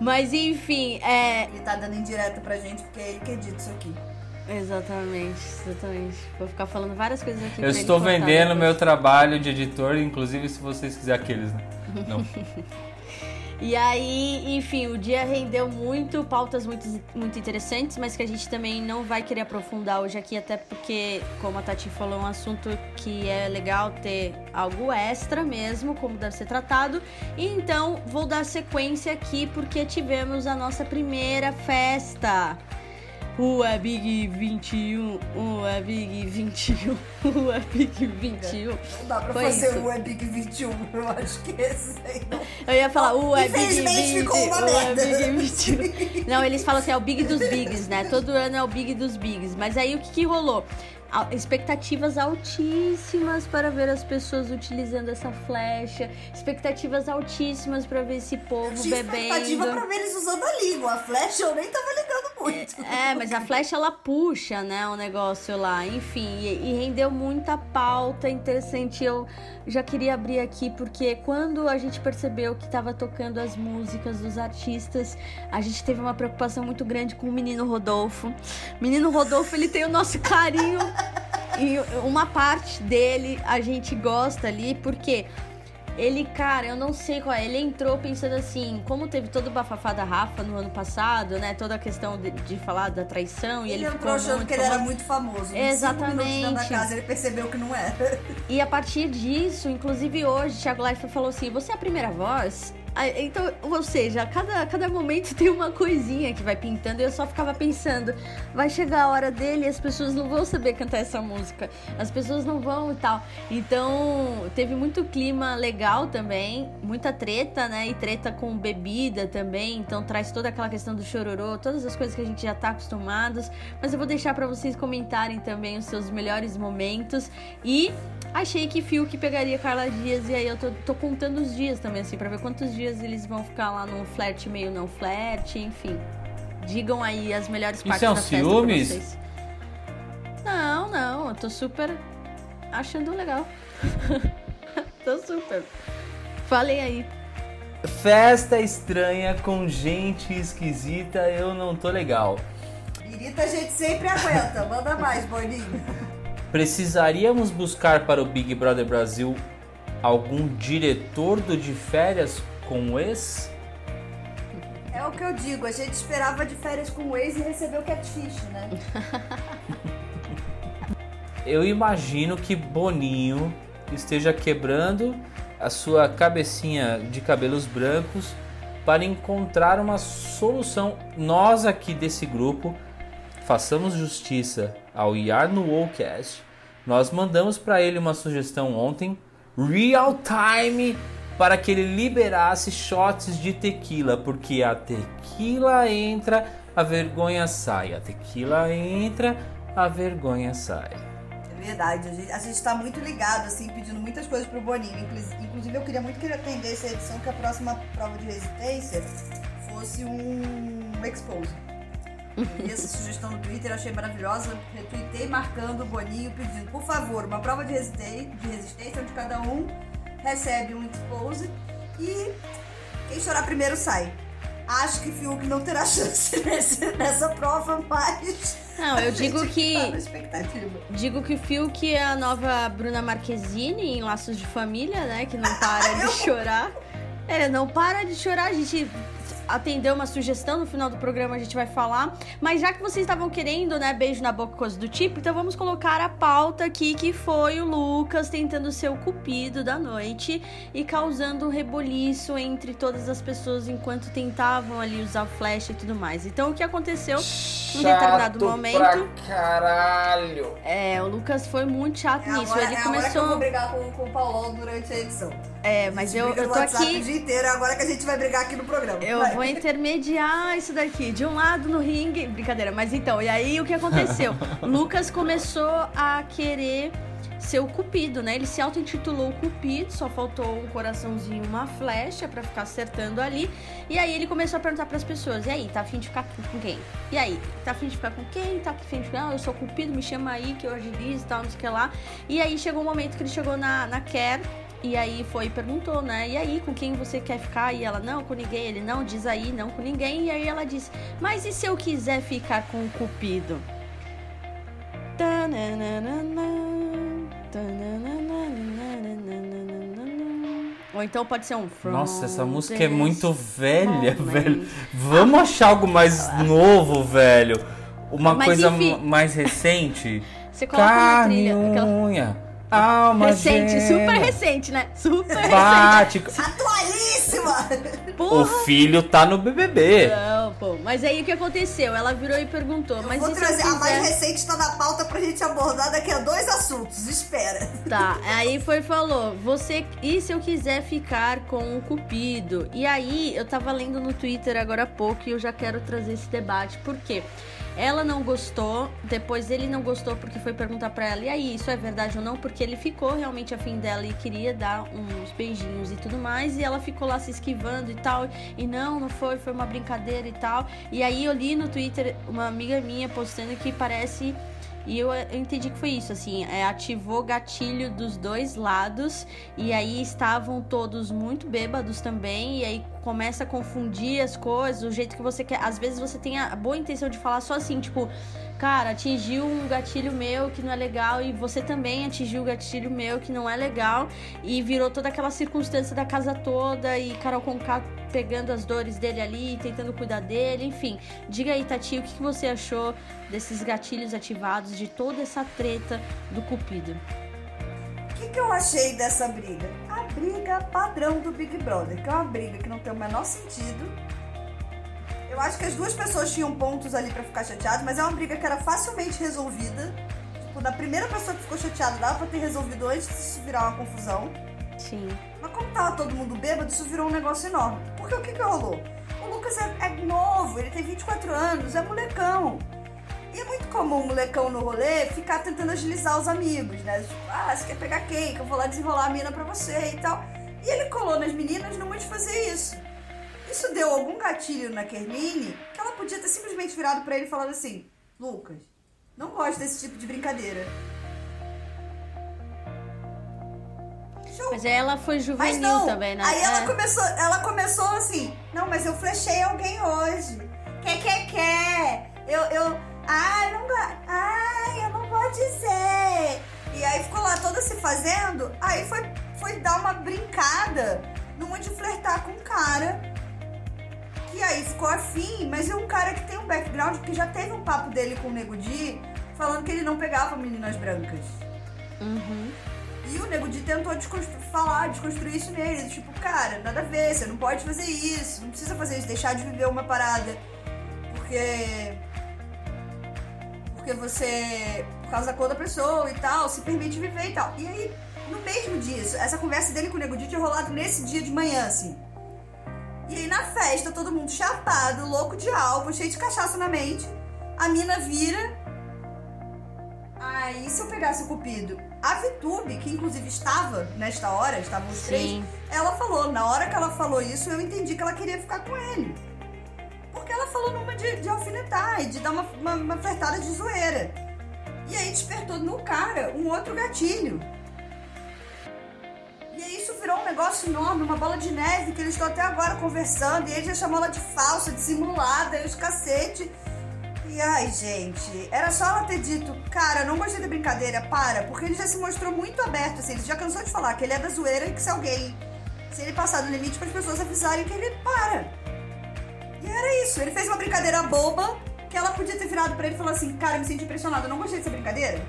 Mas enfim, é. Ele tá dando indireta pra gente porque é ele que edita isso aqui. Exatamente, exatamente. Vou ficar falando várias coisas aqui. Eu estou vendendo depois. meu trabalho de editor, inclusive se vocês quiserem aqueles, né? Não. E aí, enfim, o dia rendeu muito, pautas muito, muito interessantes, mas que a gente também não vai querer aprofundar hoje aqui, até porque, como a Tati falou, é um assunto que é legal ter algo extra mesmo, como deve ser tratado. E então, vou dar sequência aqui, porque tivemos a nossa primeira festa. Rua Big 21, Rua Big 21, Rua Big 21. Não dá pra Foi fazer isso. o Webig 21, eu acho que esse aí não. Eu ia falar, o é Big Infelizmente 20, ficou uma o é merda. Big 21. Não, eles falam assim, é o Big dos Bigs, né? Todo ano é o Big dos Bigs. Mas aí o que, que rolou? Expectativas altíssimas para ver as pessoas utilizando essa flecha. Expectativas altíssimas para ver esse povo Tinha expectativa bebendo. pra ver eles usando a língua. A flecha eu nem tava ligando muito. É, mas a flecha ela puxa, né, o negócio lá, enfim, e, e rendeu muita pauta interessante. Eu já queria abrir aqui porque quando a gente percebeu que tava tocando as músicas dos artistas, a gente teve uma preocupação muito grande com o menino Rodolfo. Menino Rodolfo, ele tem o nosso carinho e uma parte dele a gente gosta ali porque Ele, cara, eu não sei qual é. Ele entrou pensando assim, como teve todo o bafafá da Rafa no ano passado, né? Toda a questão de, de falar da traição. Ele, e ele entrou ficou achando que ele era famoso. muito famoso. Exatamente. da casa ele percebeu que não era. E a partir disso, inclusive hoje, Thiago Leifert falou assim: você é a primeira voz? Ah, Então, ou seja, cada, cada momento tem uma coisinha que vai pintando e eu só ficava pensando, vai chegar a hora dele e as pessoas não vão saber cantar essa música, as pessoas não vão e tal. Então, teve muito clima legal também, muita treta, né? E treta com bebida também, então traz toda aquela questão do chororô, todas as coisas que a gente já tá acostumados. Mas eu vou deixar pra vocês comentarem também os seus melhores momentos e achei que Fiuk pegaria Carla Dias e aí eu tô, tô contando os dias também, assim, pra ver quantos dias eles vão ficar lá no flerte meio não flerte, enfim. Digam aí as melhores Isso partes é um da festa pra ciúmes? vocês. Não, não, eu tô super achando legal. tô super. Falei aí. Festa estranha com gente esquisita, eu não tô legal. Irita a gente sempre aguenta. Manda mais, Boninho. Precisaríamos buscar para o Big Brother Brasil algum diretor do de férias com o ex? É o que eu digo, a gente esperava de férias com o ex e recebeu catfish, né? Eu imagino que Boninho esteja quebrando a sua cabecinha de cabelos brancos para encontrar uma solução. Nós aqui desse grupo façamos justiça ao Iar no. Nós mandamos para ele uma sugestão ontem, real time, para que ele liberasse shots de tequila, porque a tequila entra, a vergonha sai. A tequila entra, a vergonha sai. É verdade, a gente, a gente tá muito ligado, assim, pedindo muitas coisas pro Boninho. Inclus- Inclusive, eu queria muito que ele atendesse a edição que a próxima prova de resistência fosse um expose. Eu vi essa sugestão no Twitter, achei maravilhosa. Retuitei marcando o Boninho, pedindo, por favor, uma prova de resistência, de resistência onde cada um recebe um expose e quem chorar primeiro sai. Acho que Fiuk não terá chance nesse- nessa prova, mas. Não, eu digo que- Tá expectativa. Digo que o Fiuk é a nova Bruna Marquezine em Laços de Família, né? Que não para de chorar. Ele não para de chorar. A gente atendeu uma sugestão no final do programa, a gente vai falar. Mas já que vocês estavam querendo, né, beijo na boca, coisa do tipo, então vamos colocar a pauta aqui, que foi o Lucas tentando ser o cupido da noite e causando um reboliço entre todas as pessoas enquanto tentavam ali usar flash e tudo mais. Então o que aconteceu em determinado momento... caralho. É, o Lucas foi muito chato É nisso. agora, Ele é agora que eu vou começou. brigar com, com o Paulão durante a edição. É, mas eu, eu tô WhatsApp aqui. o dia inteiro, é agora que a gente vai brigar aqui no programa. Eu Vai. vou intermediar isso daqui. De um lado no ringue. Brincadeira, mas então, e aí o que aconteceu? Lucas começou a querer ser o Cupido, né? Ele se auto-intitulou Cupido, só faltou um coraçãozinho, uma flecha pra ficar acertando ali. E aí ele começou a perguntar pras pessoas: e aí, tá afim de ficar com quem? E aí, tá afim de ficar com quem? Tá afim de ficar? Ah, eu sou Cupido, me chama aí que eu agilizo e tal, não sei o que lá. E aí chegou o momento que ele chegou na, na Care. E aí foi e perguntou, né? E aí, com quem você quer ficar? E ela, não, com ninguém. Ele, não, diz aí, não com ninguém. E aí ela disse, mas e se eu quiser ficar com o Cupido? Ou então pode ser um From Nossa, essa música é muito velha, moment. velho. Vamos achar algo mais novo, velho. Uma Mas coisa enfim. ma- mais recente. Você coloca Carne trilha. e Aquela... Alma Recente, gêmea. super recente, né? Super recente. Bate. Atualíssima! O filho tá no BBB. Não, pô. Mas aí o que aconteceu? Ela virou e perguntou, Eu mas vou trazer. A mais recente está na pauta pra gente abordar daqui a dois assuntos. Espera. Tá, aí foi e falou, você e se eu quiser ficar com o Cupido? E aí eu tava lendo no Twitter agora há pouco e eu já quero trazer esse debate. Por quê? Ela não gostou, depois ele não gostou porque foi perguntar pra ela, e aí, isso é verdade ou não? Porque ele ficou realmente afim dela e queria dar uns beijinhos e tudo mais, e ela ficou lá se esquivando e tal, e não, não foi, foi uma brincadeira e tal. E aí eu li no Twitter uma amiga minha postando que parece e eu, eu entendi que foi isso, assim, é, ativou gatilho dos dois lados, e aí estavam todos muito bêbados também, e aí começa a confundir as coisas, o jeito que você quer. Às vezes você tem a boa intenção de falar só assim, tipo, cara, atingiu um gatilho meu que não é legal e você também atingiu o um gatilho meu que não é legal e virou toda aquela circunstância da casa toda e Carol Conká pegando as dores dele ali, tentando cuidar dele, enfim. Diga aí, Tati, o que você achou desses gatilhos ativados, de toda essa treta do Cupido? O que, que eu achei dessa briga? A briga padrão do Big Brother, que é uma briga que não tem o menor sentido. Eu acho que as duas pessoas tinham pontos ali para ficar chateadas, mas é uma briga que era facilmente resolvida. Tipo, da primeira pessoa que ficou chateada, dava pra ter resolvido antes de virar uma confusão. Sim. Mas como tava todo mundo bêbado, isso virou um negócio enorme. Porque o que que rolou? O Lucas é, é novo, ele tem 24 anos, é molecão. E é muito comum o molecão no rolê ficar tentando agilizar os amigos, né? Tipo, ah, você quer pegar quem? Que eu vou lá desenrolar a mina pra você e tal. E ele colou nas meninas numa de fazer isso. Isso deu algum gatilho na Kermine que ela podia ter simplesmente virado para ele falado assim: Lucas, não gosto desse tipo de brincadeira. Show. Mas ela foi juvenil não, também, né? Aí ela, é. começou, ela começou assim: Não, mas eu flechei alguém hoje. Quer, quer, quer. Eu, eu. Ai, não, ai, eu não vou dizer. E aí ficou lá toda se fazendo. Aí foi, foi dar uma brincada numa de flertar com o cara. E aí ficou afim, mas é um cara que tem um background que já teve um papo dele com o Nego Di, falando que ele não pegava meninas brancas. Uhum. E o Nego Di tentou desconstru falar, desconstruir isso nele. Tipo, cara, nada a ver, você não pode fazer isso, não precisa fazer isso, deixar de viver uma parada. Porque. Porque você, por causa da cor da pessoa e tal, se permite viver e tal. E aí, no mesmo dia, essa conversa dele com o Nego Di tinha rolado nesse dia de manhã, assim. E aí na festa, todo mundo chapado, louco de álcool, cheio de cachaça na mente. A mina vira. Aí, se eu pegasse o cupido, a Vitube, que inclusive estava nesta hora, estavam os três, ela falou, na hora que ela falou isso, eu entendi que ela queria ficar com ele. Porque ela falou numa de, de alfinetar e de dar uma, uma, uma flertada de zoeira. E aí despertou no cara um outro gatilho. Virou um negócio enorme, uma bola de neve, que eles estão até agora conversando, e ele já chamou ela de falsa, de simulada, e os cacete. E ai, gente, era só ela ter dito, cara, não gostei da brincadeira, para, porque ele já se mostrou muito aberto, assim, ele já cansou de falar que ele é da zoeira e que se alguém, se ele passar do limite para as pessoas avisarem que ele para. E era isso, ele fez uma brincadeira boba que ela podia ter virado para ele e falado assim, cara, me senti impressionada, não gostei dessa brincadeira.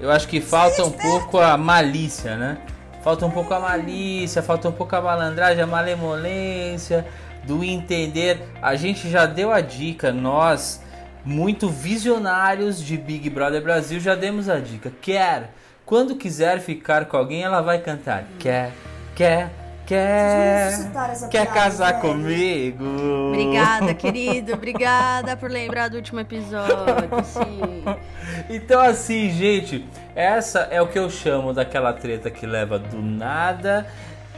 Eu acho que falta um pouco a malícia, né? Falta um pouco a malícia, falta um pouco a malandragem, a malemolência do entender. A gente já deu a dica, nós, muito visionários de Big Brother Brasil, já demos a dica. Quer, quando quiser ficar com alguém, ela vai cantar. Quer, quer, quer, quer casar velho. comigo. Obrigada, querido. Obrigada por lembrar do último episódio. Sim. Então, assim, gente, essa é o que eu chamo daquela treta que leva do nada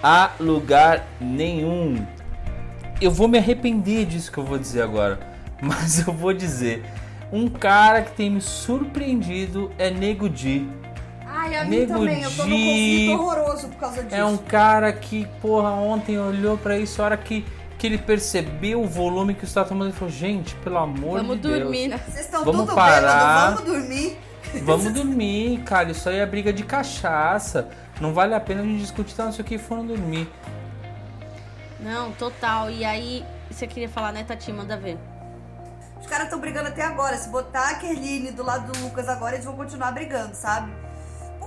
a lugar nenhum eu vou me arrepender disso que eu vou dizer agora, mas eu vou dizer. Um cara que tem me surpreendido é Nego Di. Ai, a Nego mim também, eu tô num conflito horroroso por causa disso. É um cara que, porra, ontem olhou para isso, a hora que, que ele percebeu o volume que está tomando, ele falou, gente, pelo amor vamos de Deus. Vamos dormir, né? Vocês estão vamos tudo parar. vamos dormir. Vamos dormir, cara, isso aí é briga de cachaça. Não vale a pena a gente discutir, tá, não sei o que, foram dormir. Não, total. E aí, você queria falar, né, Tati? Manda ver. Os caras estão brigando até agora. Se botar a Kerline do lado do Lucas agora, eles vão continuar brigando, sabe?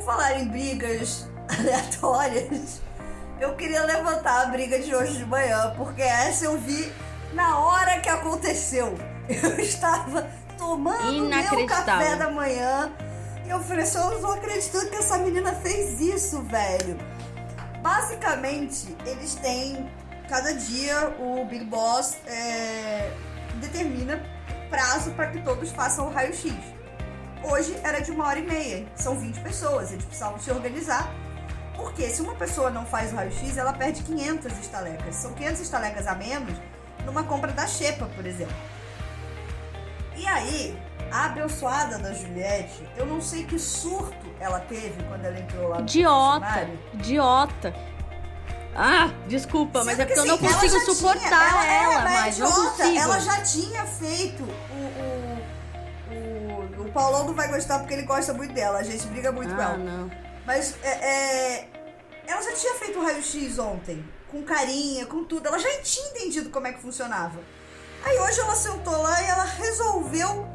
Falar em brigas aleatórias, eu queria levantar a briga de hoje de manhã, porque essa eu vi na hora que aconteceu. Eu estava tomando meu café da manhã e eu falei, só não acredito que essa menina fez isso, velho. Basicamente, eles têm cada dia o Big Boss é, determina prazo para que todos façam o raio-x. Hoje era de uma hora e meia, são 20 pessoas, eles precisavam se organizar. Porque se uma pessoa não faz o raio-x, ela perde 500 estalecas. São 500 estalecas a menos numa compra da Xepa, por exemplo. E aí, a abençoada da Juliette, eu não sei que surto ela teve quando ela entrou lá no Idiota, idiota. Ah, desculpa, mas Sendo é porque eu que, não assim, ela consigo já tinha- suportar ela, é, mas não idiota. Ela já tinha feito Paulão não vai gostar porque ele gosta muito dela. A gente briga muito com Ah, ela. não. Mas é, é, ela já tinha feito o raio-x ontem. Com carinha, com tudo. Ela já tinha entendido como é que funcionava. Aí hoje ela sentou lá e ela resolveu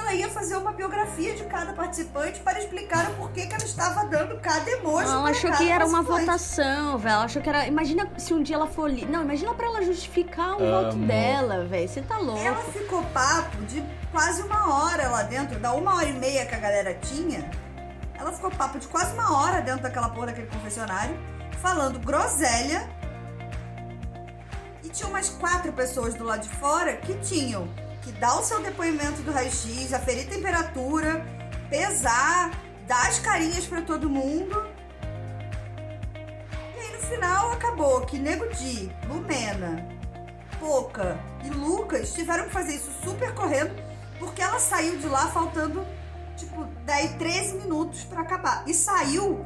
ela ia fazer uma biografia de cada participante para explicar o porquê que ela estava dando cada emoji. Ela para achou cada que era uma votação, velho. Ela achou que era. Imagina se um dia ela for. Li... Não, imagina pra ela justificar o voto dela, velho. Você tá louco. Ela ficou papo de quase uma hora lá dentro, da uma hora e meia que a galera tinha. Ela ficou papo de quase uma hora dentro daquela porra daquele confessionário, falando groselha. E tinha umas quatro pessoas do lado de fora que tinham que dar o seu depoimento do raio-x, aferir temperatura, pesar, dar as carinhas pra todo mundo. E aí no final acabou que Nego Di, Lumena, Poca e Lucas tiveram que fazer isso super correndo, porque ela saiu de lá faltando, tipo, 10, 13 minutos pra acabar. E saiu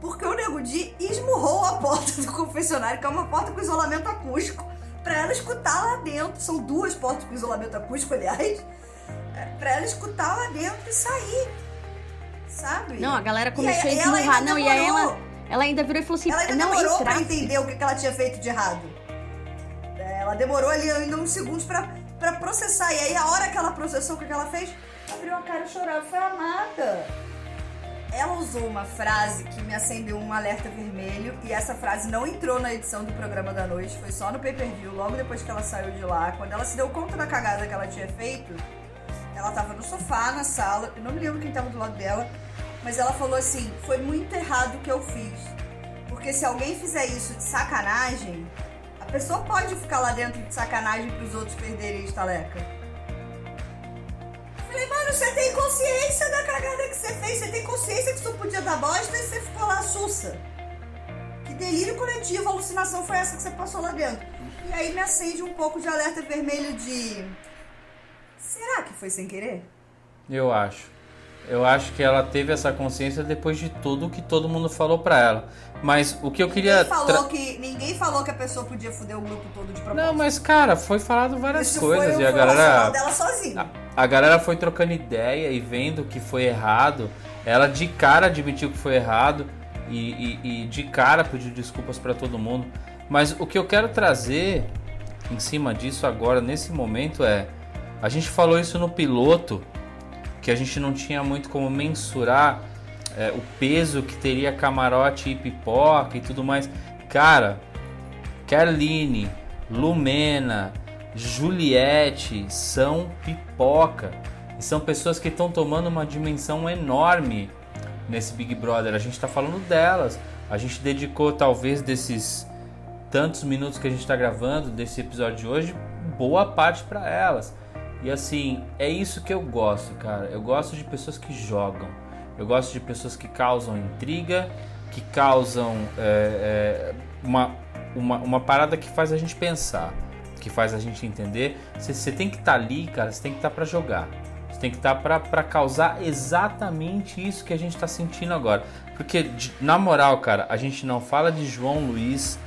porque o Nego Di esmurrou a porta do confessionário, que é uma porta com isolamento acústico, pra ela escutar lá dentro. São duas portas com isolamento acústico, aliás. é, Pra ela escutar lá dentro e sair. Sabe? Não, a galera começou aí- a ainda Não, e aí demorou. ela, ela ainda virou e falou assim: Ela ainda não, demorou pra tráfico. entender o que que ela tinha feito de errado. É, Ela demorou ali ainda uns segundos pra, pra processar. E aí, a hora que ela processou, o que que ela fez? Abriu a cara e chorou. Foi amada. Ela usou uma frase que me acendeu um alerta vermelho. E essa frase não entrou na edição do programa da noite. Foi só no pay-per-view, logo depois que ela saiu de lá. Quando ela se deu conta da cagada que ela tinha feito, ela tava no sofá, na sala. Eu não me lembro quem tava do lado dela. Mas ela falou assim: foi muito errado o que eu fiz. Porque se alguém fizer isso de sacanagem, a pessoa pode ficar lá dentro de sacanagem pros outros perderem a estaleca. Falei, mano, você tem consciência da cagada que você fez, você tem consciência que isso podia dar bosta e você ficou lá sussa. Que delírio coletivo, alucinação foi essa que você passou lá dentro. E aí me acende um pouco de alerta vermelho de. Será que foi sem querer? Eu acho. Eu acho que ela teve essa consciência depois de tudo que todo mundo falou pra ela. Mas o que eu queria. Ninguém falou, que, ninguém falou que a pessoa podia foder o grupo todo de propósito. Não, mas cara, foi falado várias Isso coisas foi, e a galera. dela sozinha. A, a galera foi trocando ideia e vendo que foi errado. Ela de cara admitiu que foi errado e, e- e de cara pediu desculpas pra todo mundo. Mas o que eu quero trazer em cima disso agora, nesse momento, é. A gente falou isso no piloto, que a gente não tinha muito como mensurar é, o peso que teria camarote e pipoca e tudo mais. Cara, Carline, Lumena, Juliette são pipoca. E são pessoas que estão tomando uma dimensão enorme nesse Big Brother. A gente está falando delas. A gente dedicou talvez desses tantos minutos que a gente está gravando desse episódio de hoje, boa parte para elas. E assim, é isso que eu gosto, cara. Eu gosto de pessoas que jogam. Eu gosto de pessoas que causam intriga, que causam é, é, uma, uma, uma parada que faz a gente pensar, que faz a gente entender. Você, tem que estar ali, cara, você tem que estar para jogar. Você tem que estar para causar exatamente isso que a gente está sentindo agora. Porque, de- na moral, cara, a gente não fala de João Luiz,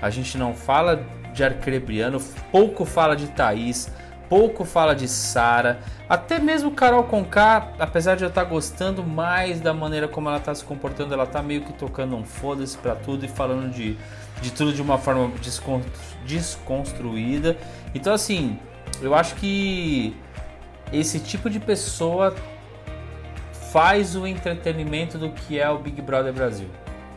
a gente não fala de Arcrebriano, pouco fala de Thaís, pouco fala de Sara, até mesmo Carol Conká, apesar de eu estar gostando mais da maneira como ela está se comportando, ela tá meio que tocando um foda-se pra tudo e falando de, de tudo de uma forma descon- desconstruída. Então, assim, eu acho que esse tipo de pessoa faz o entretenimento do que é o Big Brother Brasil.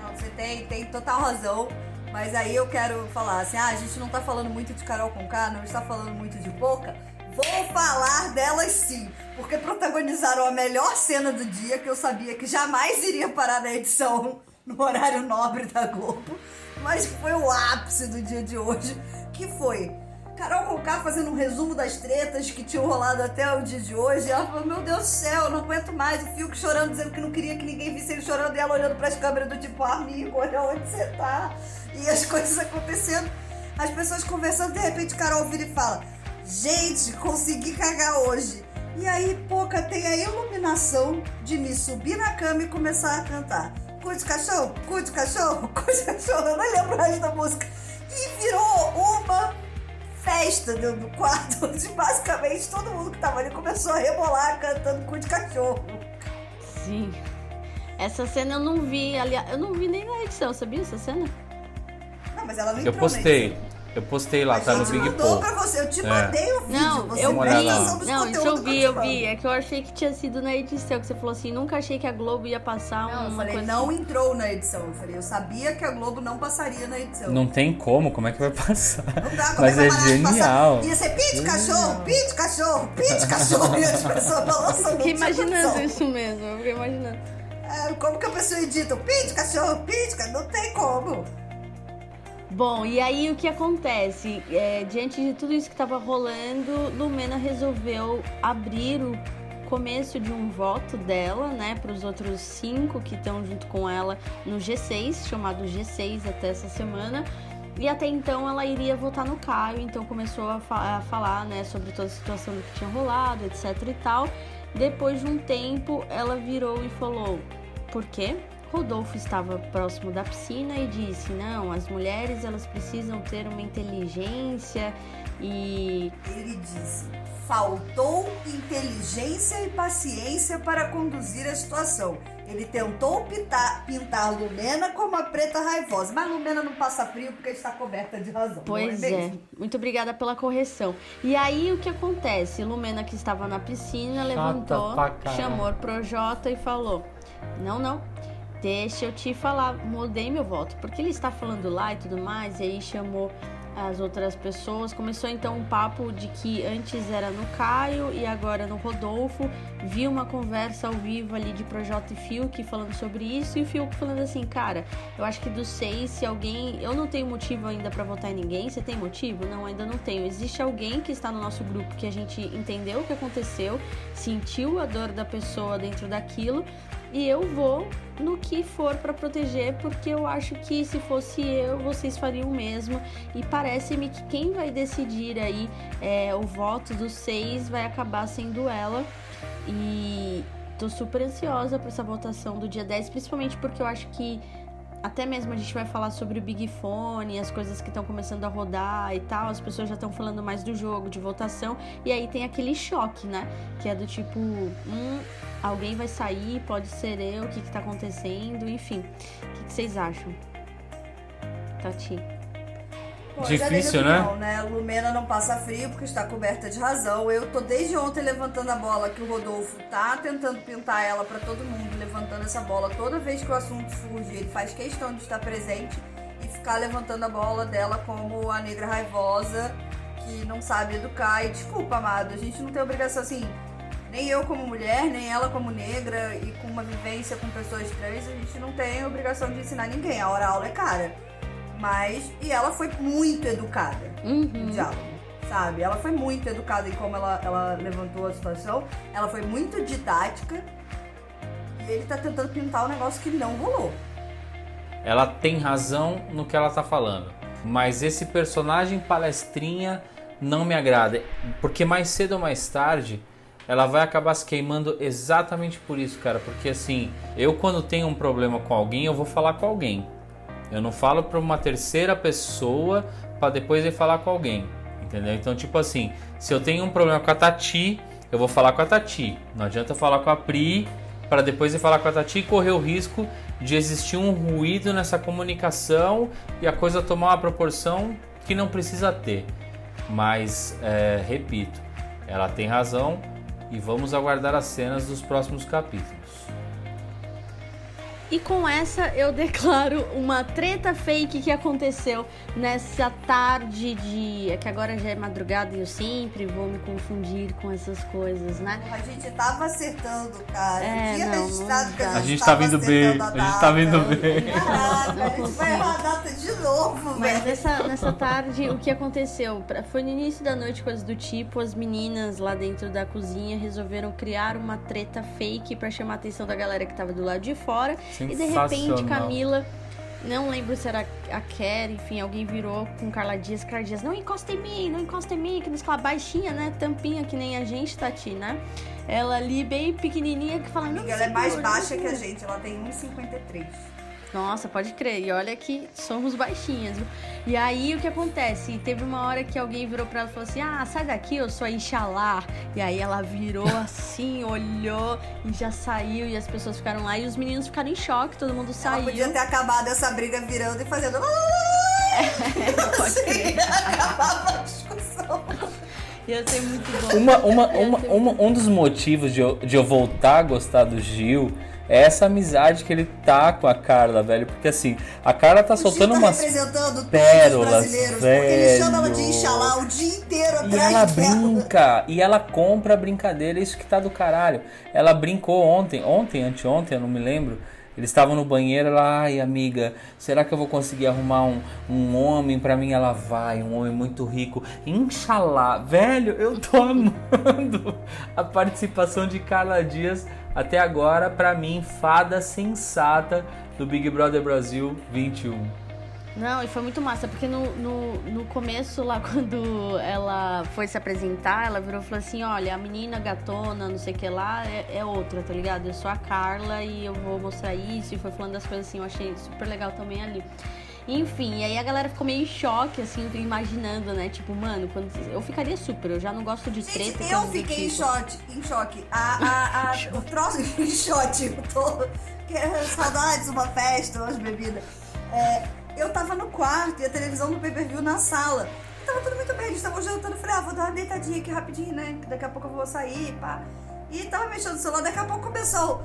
Não, você tem, tem total razão. Mas aí eu quero falar assim, ah, a gente não tá falando muito de Carol Conká, não está falando muito de Boca. Vou falar delas sim, porque protagonizaram a melhor cena do dia, que eu sabia que jamais iria parar na edição no horário nobre da Globo, mas que foi o ápice do dia de hoje, que foi Carol Conká fazendo um resumo das tretas que tinham rolado até o dia de hoje. Ela falou: Meu Deus do céu, não aguento mais. O Fiuk chorando, dizendo que não queria que ninguém visse ele chorando, e ela olhando pras câmeras do tipo: Amigo, olha onde você tá. E as coisas acontecendo, as pessoas conversando. De repente, Carol vira e fala: Gente, consegui cagar hoje. E aí, pouca tem a iluminação de me subir na cama e começar a cantar. cu de cachorro, cu de cachorro, cu de cachorro. Eu não lembro resto da música. E virou uma festa dentro do quarto, onde basicamente todo mundo que tava ali começou a rebolar cantando cu de cachorro. Sim. Essa cena eu não vi, aliás, eu não vi nem na edição, sabia essa cena? Não, mas ela não Eu postei. Eu postei lá, A tá no Big mandou Poll. pra você, eu te É. mandei o vídeo. Não, você eu vi. Não, isso eu vi, eu eu vi. É que eu achei que tinha sido na edição, que você falou assim, nunca achei que a Globo ia passar Não, eu uma falei, coisa não assim. entrou na edição. Eu falei, eu sabia que a Globo não passaria na edição. Não tem como, como é que vai passar? Não dá, como Mas é é genial. passar? Ia ser pi de cachorro, pi de cachorro, pi de cachorro. E as pessoas balançando. Fiquei imaginando condição. isso mesmo, eu fiquei imaginando. É, como que a pessoa edita? Pi de cachorro, pi de cachorro. Não tem como. Bom, e aí o que acontece? É, diante de tudo isso que estava rolando, Lumena resolveu abrir o começo de um voto dela, né, para os outros cinco que estão junto com ela no G6, chamado G6 até essa semana. E até então ela iria votar no Caio, então começou a, fa- a falar, né, sobre toda a situação do que tinha rolado, etc e tal. Depois de um tempo, ela virou e falou: por quê? Rodolfo estava próximo da piscina e disse: "Não, as mulheres elas precisam ter uma inteligência e Ele disse: faltou inteligência e paciência para conduzir a situação. Ele tentou pintar, pintar Lumena como a preta raivosa, mas Lumena não passa frio porque está coberta de razão. Pois não é, é, muito obrigada pela correção. E aí o que acontece? Lumena que estava na piscina levantou, pra caralho. chamou o Projota e falou: Não, não, deixa eu te falar, mudei meu voto, porque ele está falando lá e tudo mais, e aí chamou as outras pessoas. Começou então um papo de que antes era no Caio e agora no Rodolfo. Vi uma conversa ao vivo ali de Projota e Fiuk falando sobre isso, e o Fiuk falando assim, cara, eu acho que dos seis, se alguém. Eu não tenho motivo ainda pra votar em ninguém. Você tem motivo? Não, ainda não tenho. Existe alguém que está no nosso grupo que a gente entendeu o que aconteceu, sentiu a dor da pessoa dentro daquilo. E eu vou no que for pra proteger, porque eu acho que se fosse eu, vocês fariam o mesmo. E parece-me que quem vai decidir aí é, o voto dos seis vai acabar sendo ela. E tô super ansiosa pra essa votação do dia 10, principalmente porque eu acho que até mesmo a gente vai falar sobre o Big Fone, as coisas que estão começando a rodar e tal, as pessoas já estão falando mais do jogo, de votação, e aí tem aquele choque, né? Que é do tipo, hum, alguém vai sair, pode ser eu, o que, que tá acontecendo, enfim. O que, que vocês acham? Tati. Difícil, né? né? Lumena não passa frio porque está coberta de razão. Eu tô desde ontem levantando a bola que o Rodolfo tá tentando pintar ela pra todo mundo, levantando essa bola toda vez que o assunto surge. Ele faz questão de estar presente e ficar levantando a bola dela como a negra raivosa que não sabe educar. E desculpa, amado, a gente não tem obrigação assim. Nem eu como mulher, nem ela como negra e com uma vivência com pessoas trans, a gente não tem obrigação de ensinar ninguém. A hora aula é cara. Mas. E ela foi muito educada no Uhum. diálogo, sabe? Ela foi muito educada em como ela, ela levantou a situação. Ela foi muito didática. E ele tá tentando pintar um negócio que não rolou. Ela tem razão no que ela tá falando. Mas esse personagem palestrinha não me agrada. Porque mais cedo ou mais tarde ela vai acabar se queimando exatamente por isso, cara. Porque assim, eu quando tenho um problema com alguém, eu vou falar com alguém. Eu não falo pra uma terceira pessoa pra depois ir falar com alguém. Entendeu? Então, tipo assim, se eu tenho um problema com a Tati, eu vou falar com a Tati. Não adianta falar com a Pri para depois ir falar com a Tati e correr o risco de existir um ruído nessa comunicação e a coisa tomar uma proporção que não precisa ter. Mas, é, repito, ela tem razão e vamos aguardar as cenas dos próximos capítulos. E com essa eu declaro uma treta fake que aconteceu nessa tarde de. É que agora já é madrugada e eu sempre vou me confundir com essas coisas, né? A gente tava acertando, cara. É, Tinha não, registrado não que a gente, A gente tava tá vindo bem, acertando a gente tá vindo data. bem. Caraca, Não a gente vai errar a data de novo, Mas velho. nessa, nessa tarde, o que aconteceu? Foi no início da noite, coisa do tipo, as meninas lá dentro da cozinha resolveram criar uma treta fake pra chamar a atenção da galera que tava do lado de fora. E de repente. Camila, não lembro se era a Kerry, enfim, alguém virou com Carla Dias, Carla Dias, não encosta em mim, não encosta em mim, que nos aquela baixinha, né? Tampinha que nem a gente, Tati, né? Ela ali bem pequenininha que fala, não Amiga, ela é mais segura, baixa não que a gente, ela tem 1,53. Nossa, pode crer. E olha que somos baixinhas. E aí o que acontece? Teve uma hora que alguém virou pra ela e falou assim: Ah, sai daqui, eu sou a Inxalá. E aí ela virou assim, olhou e já saiu. E as pessoas ficaram lá e os meninos ficaram em choque, todo mundo Ela saiu. podia ter acabado essa briga virando e fazendo. Pode crer. Acabava a discussão. Ia ser muito bom. Uma, uma, uma, uma- um dos motivos de eu, de eu voltar a gostar do Gil é essa amizade que ele tá com a Carla, velho. Porque assim, a Carla tá O soltando tá umas. representando pérolas, os brasileiros, porque ele chama ela de velho. Inxalá o dia inteiro E atrás ela dela. brinca, e ela compra a brincadeira, isso que tá do caralho. Ela brincou ontem, ontem, anteontem, eu não me lembro. Eles estavam no banheiro, ela, ai amiga, será que eu vou conseguir arrumar um, um homem pra mim? Ela vai, um homem muito rico. Inxalá, velho, eu tô amando a participação de Carla Dias até agora, pra mim, fada sensata do Big Brother Brasil 21. Não, e foi muito massa, porque no, no, no começo, lá quando ela foi se apresentar, ela virou e falou assim: Olha, a menina gatona, não sei o que lá, é, é outra, tá ligado? Eu sou a Carla e eu vou mostrar isso. E foi falando das coisas assim, eu achei super legal também ali. Enfim, e aí a galera ficou meio em choque, assim, imaginando, né? Tipo, mano, quando eu ficaria super, eu já não gosto de treta. Gente, eu do fiquei em tipo. choque, em choque. A, a, a, o troço em choque, eu tô. que é Saudades, uma festa, umas bebidas. É, eu tava no quarto e a televisão do pay per view na sala. E tava tudo muito bem, eles estavam jantando. Eu falei, ah, vou dar uma deitadinha aqui rapidinho, né? que Daqui a pouco eu vou sair, pá. E tava mexendo no celular, daqui a pouco começou.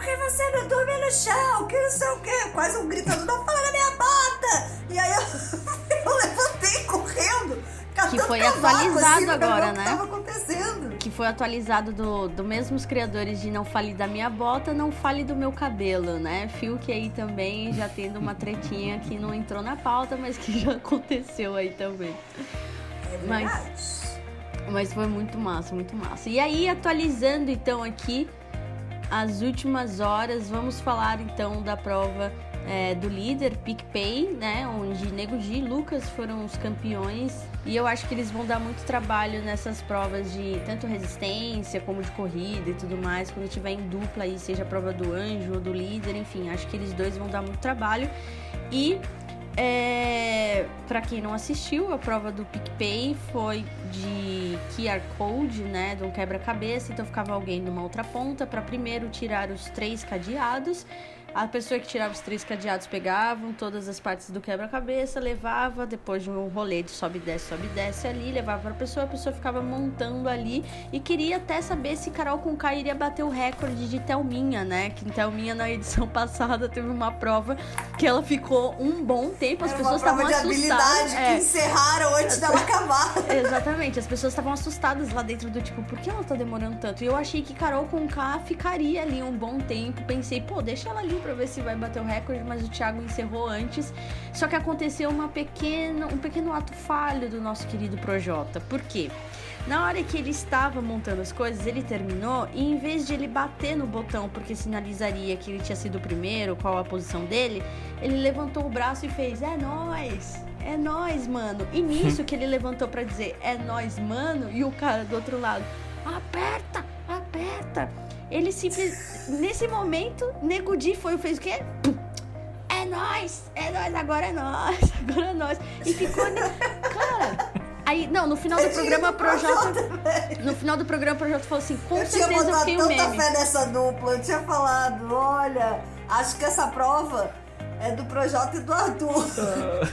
Por que você não dorme no chão? Que não sei o quê. Quase um gritando, não fala na minha bota! E aí eu, eu levantei correndo. catando foi cavaco, atualizado assim, agora, que né? acontecendo. que foi atualizado do, do mesmos criadores de Não Fale da Minha Bota, Não Fale do Meu Cabelo, né? Fiuk aí também já tendo uma tretinha que não entrou na pauta, mas que já aconteceu aí também. É Mas-. Mas foi muito massa, muito massa. E aí, atualizando então aqui as últimas horas, vamos falar então da prova é, do líder, PicPay, né? Onde Nego Di e Lucas foram os campeões. E eu acho que eles vão dar muito trabalho nessas provas de tanto resistência como de corrida e tudo mais. Quando tiver em dupla aí, seja a prova do anjo ou do líder, enfim, acho que eles dois vão dar muito trabalho. E é, para quem não assistiu, a prova do PicPay foi de QR Code, né, de um quebra-cabeça. Então ficava alguém numa outra ponta para primeiro tirar os três cadeados. A pessoa que tirava os três cadeados pegavam todas as partes do quebra-cabeça, levava depois de um rolê de sobe e desce, sobe e desce ali, levava para a pessoa, a pessoa ficava montando ali e queria até saber se Carol com K iria bater o recorde de Thelminha, né? Que Thelminha na edição passada teve uma prova que ela ficou um bom tempo, as Era pessoas estavam de assustadas. habilidade é. que encerraram antes dela acabar. Exatamente, as pessoas estavam assustadas lá dentro do tipo, por que ela tá demorando tanto? E eu achei que Carol com K ficaria ali um bom tempo. Pensei, pô, deixa ela ali pra ver se vai bater o recorde, mas o Thiago encerrou antes. Só que aconteceu uma pequena, um pequeno ato falho do nosso querido Projota. Por quê? Na hora que ele estava montando as coisas, ele terminou e em vez de ele bater no botão porque sinalizaria que ele tinha sido o primeiro, qual a posição dele, ele levantou o braço e fez: "É nós, é nós, mano". E nisso que ele levantou pra dizer: "É nós, mano", e o cara do outro lado: "Aperta, aperta". Ele simples nesse momento, Nego Di foi fez o quê? É nós, é nós, agora é nós, agora é nós. E ficou cara. Aí, não, no final do Eu tinha programa, Projota. Projota, No final do programa, o Projota falou assim: com Eu tinha certeza eu botado fiquei tanta meme. fé nessa dupla, eu tinha falado, olha, acho que essa prova é do Projota e do Arthur.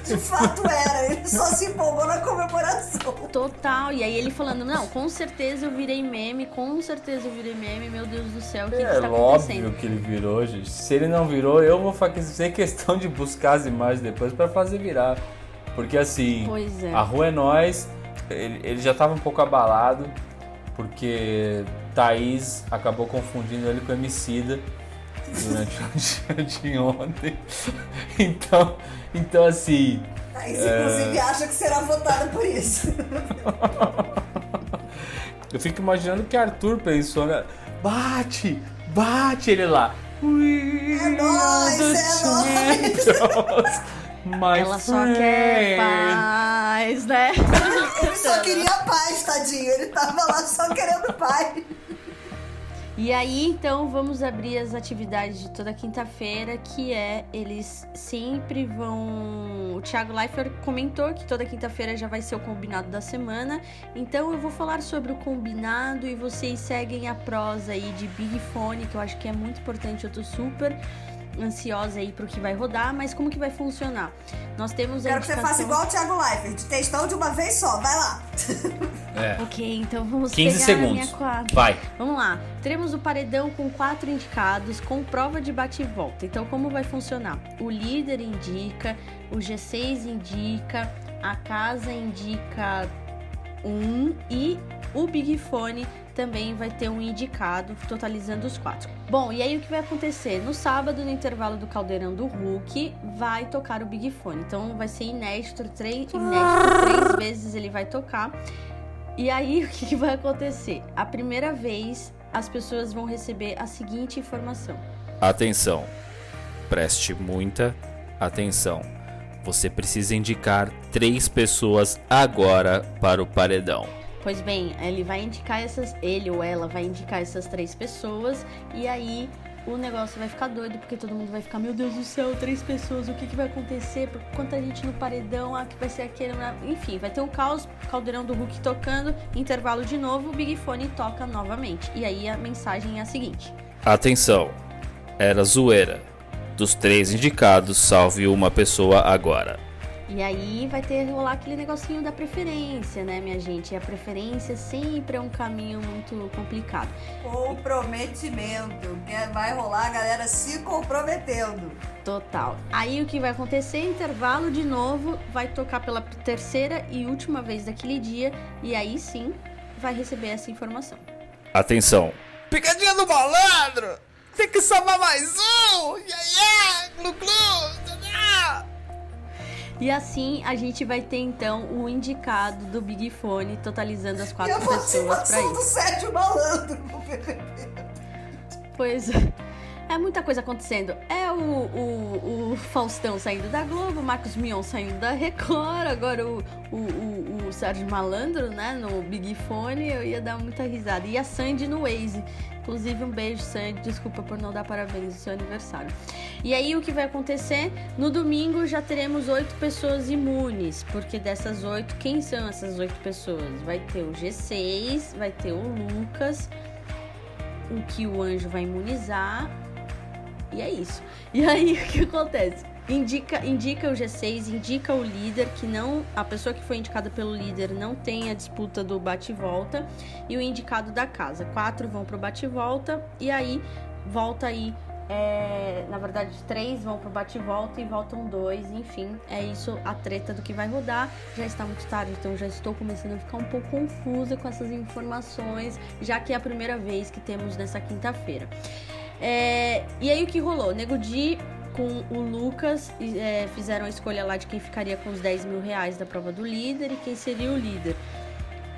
De fato era, ele só se empolgou na comemoração. Total. E aí ele falando: não, com certeza eu virei meme, com certeza eu virei meme, meu Deus do céu, o que, que É está óbvio acontecendo? que ele virou, gente. Se ele não virou, eu vou fazer questão de buscar as imagens depois pra fazer virar. Porque assim, Pois é. a rua é nós, ele, ele já tava um pouco abalado, porque Thaís acabou confundindo ele com Emicida durante o dia de ontem. Então, então assim, Thaís, inclusive, acha que será votada por isso. eu fico imaginando que Arthur pensou, né? Bate, bate ele lá. We É nóis, é champions, my Ela só quer friend. paz, né? Ele só queria paz, tadinho. Ele tava lá só querendo paz. E aí, então, vamos abrir as atividades de toda quinta-feira, que é eles sempre vão. O Thiago Leifert comentou que toda quinta-feira já vai ser o combinado da semana. Então eu vou falar sobre o combinado e vocês seguem a prosa aí de Big Fone, que eu acho que é muito importante. Eu tô super ansiosa aí pro que vai rodar, mas como que vai funcionar? Nós temos a Quero que você faça indicação- igual o Thiago Leifert. Textão de uma vez só. Vai lá. É, Ok, então vamos 15 pegar na minha segundos. quadra. Vai. Vamos lá. Teremos o paredão com quatro indicados, com prova de bate e volta. Então, como vai funcionar? O líder indica, o G6 indica, a casa indica um e o Big Fone também vai ter um indicado, totalizando os quatro. Bom, e aí o que vai acontecer? No sábado, no intervalo do Caldeirão do Hulk, vai tocar o Big Fone. Então vai ser inédito, três, inédito três vezes ele vai tocar. E aí, o que, que vai acontecer? A primeira vez, as pessoas vão receber a seguinte informação. Atenção. Preste muita atenção. Você precisa indicar três pessoas agora para o paredão. Pois bem, ele vai indicar essas, ele ou ela vai indicar essas três pessoas e aí o negócio vai ficar doido porque todo mundo vai ficar, meu Deus do céu, três pessoas, o que, que vai acontecer? Por- Quanta gente no paredão, ah, que vai ser aquele, enfim, vai ter um caos, caldeirão do Hulk tocando, intervalo de novo, o Big Fone toca novamente. E aí a mensagem é a seguinte: Atenção. Era zoeira. Dos três indicados, salve uma pessoa agora. E aí vai ter rolar aquele negocinho da preferência, né, minha gente? E a preferência sempre é um caminho muito complicado. Comprometimento. Que vai rolar a galera se comprometendo. Total. Aí o que vai acontecer? Intervalo de novo, vai tocar pela terceira e última vez daquele dia, e aí sim vai receber essa informação. Atenção. Picadinha do malandro! Tem que salvar mais um! Yeah, yeah! Glu, glu! tadá! E assim a gente vai ter então o indicado do Big Fone, totalizando as E quatro a pessoas pra participação do isso. Sérgio Malandro BBB. Pois é muita coisa acontecendo. É o, o, o Faustão saindo da Globo, o Marcos Mion saindo da Record, agora o, o, o, o Sérgio Malandro, né, no Big Fone, eu ia dar muita risada. E a Sandy no Waze. Inclusive, um beijo, Sandy. Desculpa por não dar parabéns no seu aniversário. E aí, o que vai acontecer? No domingo já teremos oito pessoas imunes, porque dessas oito, quem são essas oito pessoas? Vai ter o G6, vai ter o Lucas, o que o anjo vai imunizar. E é isso. E aí o que acontece? Indica, indica o G6, indica o líder que não. A pessoa que foi indicada pelo líder não tem a disputa do bate e o indicado da casa. Quatro vão pro bate e volta. E aí volta aí. É, na verdade, três vão pro bate e volta voltam dois. Enfim, é isso a treta do que vai rodar. Já está muito tarde, então já estou começando a ficar um pouco confusa com essas informações, já que é a primeira vez que temos nessa quinta-feira. É, e aí o que rolou? Nego Di com o Lucas é, fizeram a escolha lá de quem ficaria com os 10 mil reais da prova do líder e quem seria o líder.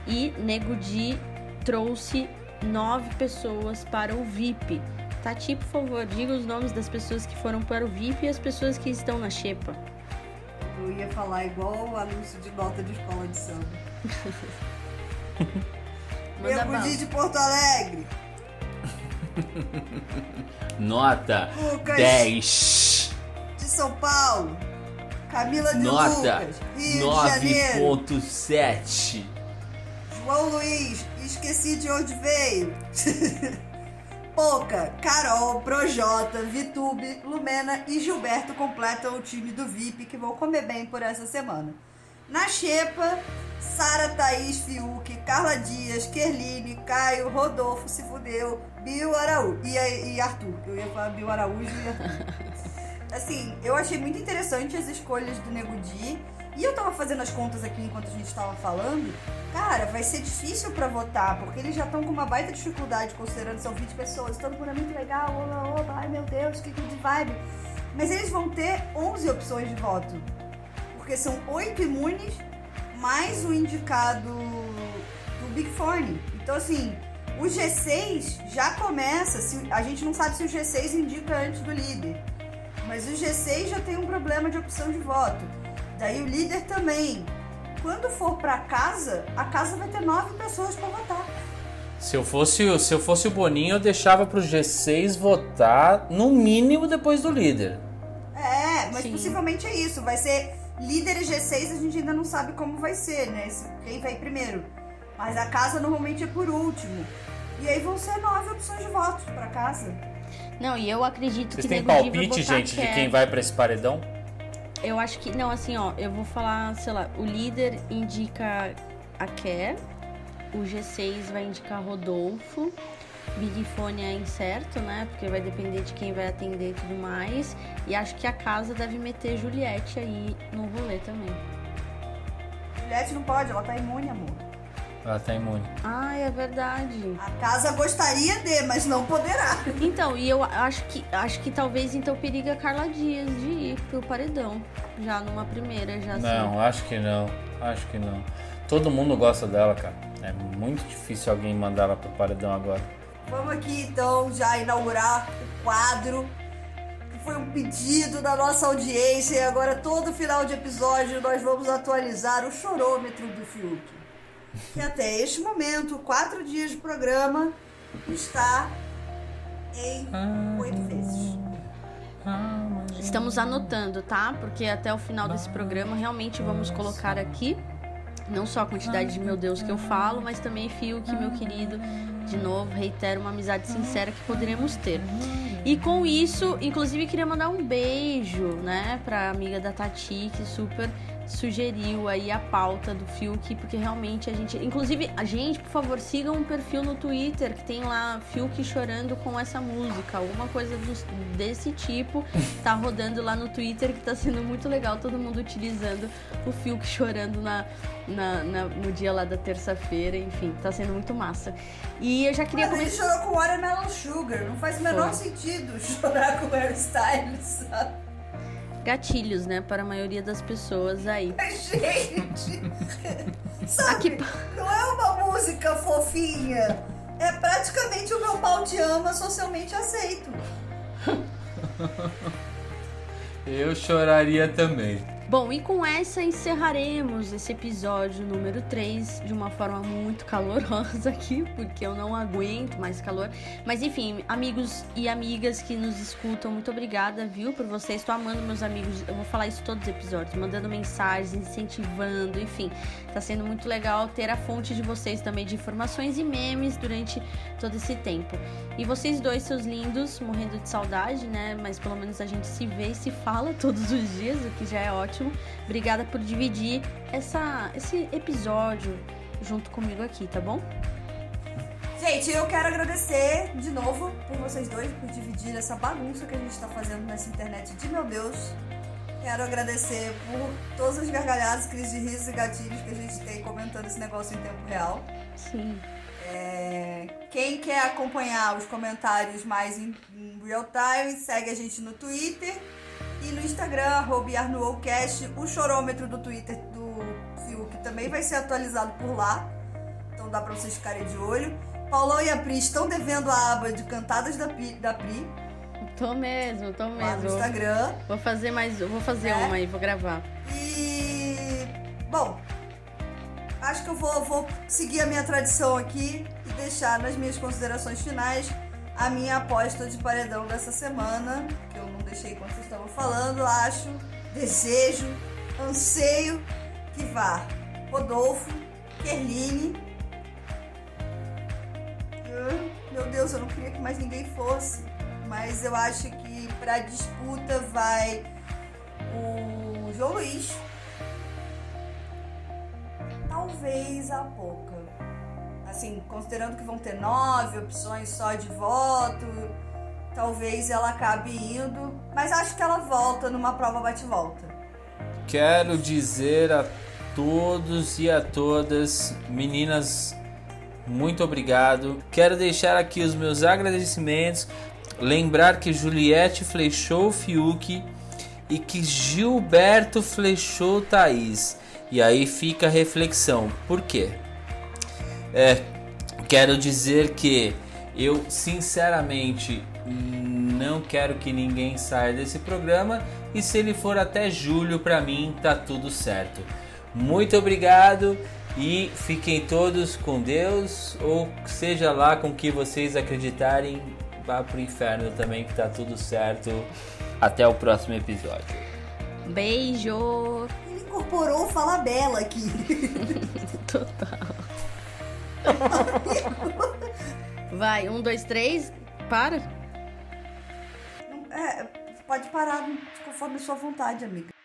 E Nego Di trouxe nove pessoas para o VIP. Tati, por favor, diga os nomes das pessoas que foram para o VIP e as pessoas que estão na Xepa. Eu ia falar igual o anúncio de nota de escola de samba. Di de Porto Alegre. Nota Lucas 10. de São Paulo. Camila de Nota Lucas. Rio de Janeiro. 9.7. João Luiz. Esqueci de onde veio. Poca, Carol, Projota, Vitube, Lumena e Gilberto completam o time do VIP que vão comer bem por essa semana. Na Xepa, Sara, Thaís, Fiuk, Carla Dias, Kerline, Caio, Rodolfo, se fudeu, Bill Araújo e, e Arthur. Eu ia falar Bill Araújo e Arthur. Assim, eu achei muito interessante as escolhas do Nego Di. E eu tava fazendo as contas aqui enquanto a gente tava falando. Cara, vai ser difícil pra votar, porque eles já estão com uma baita dificuldade, considerando que são 20 pessoas. Todo mundo é muito legal, oba, oba, ai meu Deus, que good vibe. Mas eles vão ter 11 opções de voto. Porque são 8 imunes, mais o indicado do Big Fone. Então, assim, O G6 já começa, se, a gente não sabe se o G6 indica antes do líder, mas o G6 já tem um problema de opção de voto. Daí o líder também. Quando for para casa, a casa vai ter nove pessoas para votar. Se eu fosse, se eu fosse o Boninho, eu deixava pro G6 votar no mínimo depois do líder. É, mas Sim. possivelmente é isso. Vai ser líder e G6, a gente ainda não sabe como vai ser, né? Quem vai primeiro. Mas a casa normalmente é por último. E aí vão ser nove opções de votos para casa. Não, e eu acredito Vocês que têm vai palpite, gente, de Kerr. quem vai pra esse paredão? Eu acho que. Não, assim, ó, eu vou falar, sei lá, o líder indica a Kerr, o G6 vai indicar Rodolfo, Big Fone é incerto, né? Porque vai depender de quem vai atender e tudo mais. E acho que a casa deve meter Juliette aí no rolê também. Juliette não pode, ela tá imune, amor. Ela tá imune. Ah, é verdade. A casa gostaria de, mas não poderá. Então, e eu acho que acho que talvez então periga a Carla Dias de ir pro paredão. Já numa primeira, já assim. Não, acho que não. Acho que não. Todo mundo gosta dela, cara. É muito difícil alguém mandar ela pro paredão agora. Vamos aqui então já inaugurar o quadro que foi um pedido da nossa audiência e agora todo final de episódio nós vamos atualizar o chorômetro do Fiuk. Que até este momento, quatro dias de programa, está em oito vezes. Estamos anotando, tá? Porque até o final desse programa realmente vamos colocar aqui não só a quantidade de meu Deus que eu falo, mas também Fiuk, meu querido. De novo, reitero uma amizade sincera que poderemos ter. E com isso, inclusive queria mandar um beijo, né, pra amiga da Tati, que super sugeriu aí a pauta do Fiuk, porque realmente a gente. Inclusive, a gente, por favor, sigam um perfil no Twitter que tem lá Fiuk chorando com essa música. Alguma coisa do- desse tipo tá rodando lá no Twitter que tá sendo muito legal, todo mundo utilizando o Fiuk chorando na, na- na- no dia lá da terça-feira, enfim, tá sendo muito massa. E eu já queria Mas ele começar. chorou com Watermelon Sugar, não faz o menor Foi. sentido chorar com Harry Styles, sabe? Gatilhos, né, para a maioria das pessoas aí. Gente, sabe? Aqui- Não é uma música fofinha. É praticamente o meu pau te ama socialmente aceito. Eu choraria também. Bom, e com essa encerraremos esse episódio número 3 de uma forma muito calorosa aqui, porque eu não aguento mais calor. Mas enfim, amigos e amigas que nos escutam, muito obrigada, viu, por vocês. Estou amando meus amigos, eu vou falar isso todos os episódios, mandando mensagens, incentivando, enfim. Tá sendo muito legal ter a fonte de vocês também de informações e memes durante todo esse tempo. E vocês dois, seus lindos, morrendo de saudade, né? Mas pelo menos a gente se vê e se fala todos os dias, o que já é ótimo. Obrigada por dividir essa, esse episódio junto comigo aqui, tá bom? Gente, eu quero agradecer de novo por vocês dois, por dividir essa bagunça que a gente tá fazendo nessa internet de meu Deus. Quero agradecer por todas as gargalhadas, crises de risos e gatilhos que a gente tem comentando esse negócio em tempo real. Sim. É, quem quer acompanhar os comentários mais em, real time, segue a gente no Twitter no Instagram, arroba YarnoWcast. O chorômetro do Twitter do Fiuk também vai ser atualizado por lá. Então dá pra vocês ficarem de olho. Paulão e a Pri estão devendo a aba de cantadas da, Pri- da Pri Tô mesmo, tô lá no mesmo. Instagram. Vou fazer mais, vou fazer É? uma aí, vou gravar. E. Bom, acho que eu vou, vou seguir a minha tradição aqui e deixar nas minhas considerações finais a minha aposta de paredão dessa semana, deixei enquanto vocês estavam falando. Acho, desejo, anseio que vá Rodolfo, Kerline. Ah, Meu Deus, eu não queria que mais ninguém fosse. Mas eu acho que pra disputa vai o João Luiz. Talvez a pouca. Assim, considerando que vão ter nove opções só de voto, talvez ela acabe indo. Mas acho que ela volta numa prova bate-volta. Quero dizer a todos e a todas, meninas, muito obrigado. Quero deixar aqui os meus agradecimentos. Lembrar que Juliette flechou Fiuk e que Gilberto flechou Thaís. E aí fica a reflexão. Por quê? É, quero dizer que eu sinceramente não quero que ninguém saia desse programa e se ele for até julho para mim tá tudo certo. Muito obrigado e fiquem todos com Deus ou seja lá com que vocês acreditarem, vá pro inferno também que tá tudo certo. Até o próximo episódio. Beijo! Ele incorporou o Fala Bela aqui. Total. Vai, um, dois, três, para. É, pode parar conforme sua vontade, amiga.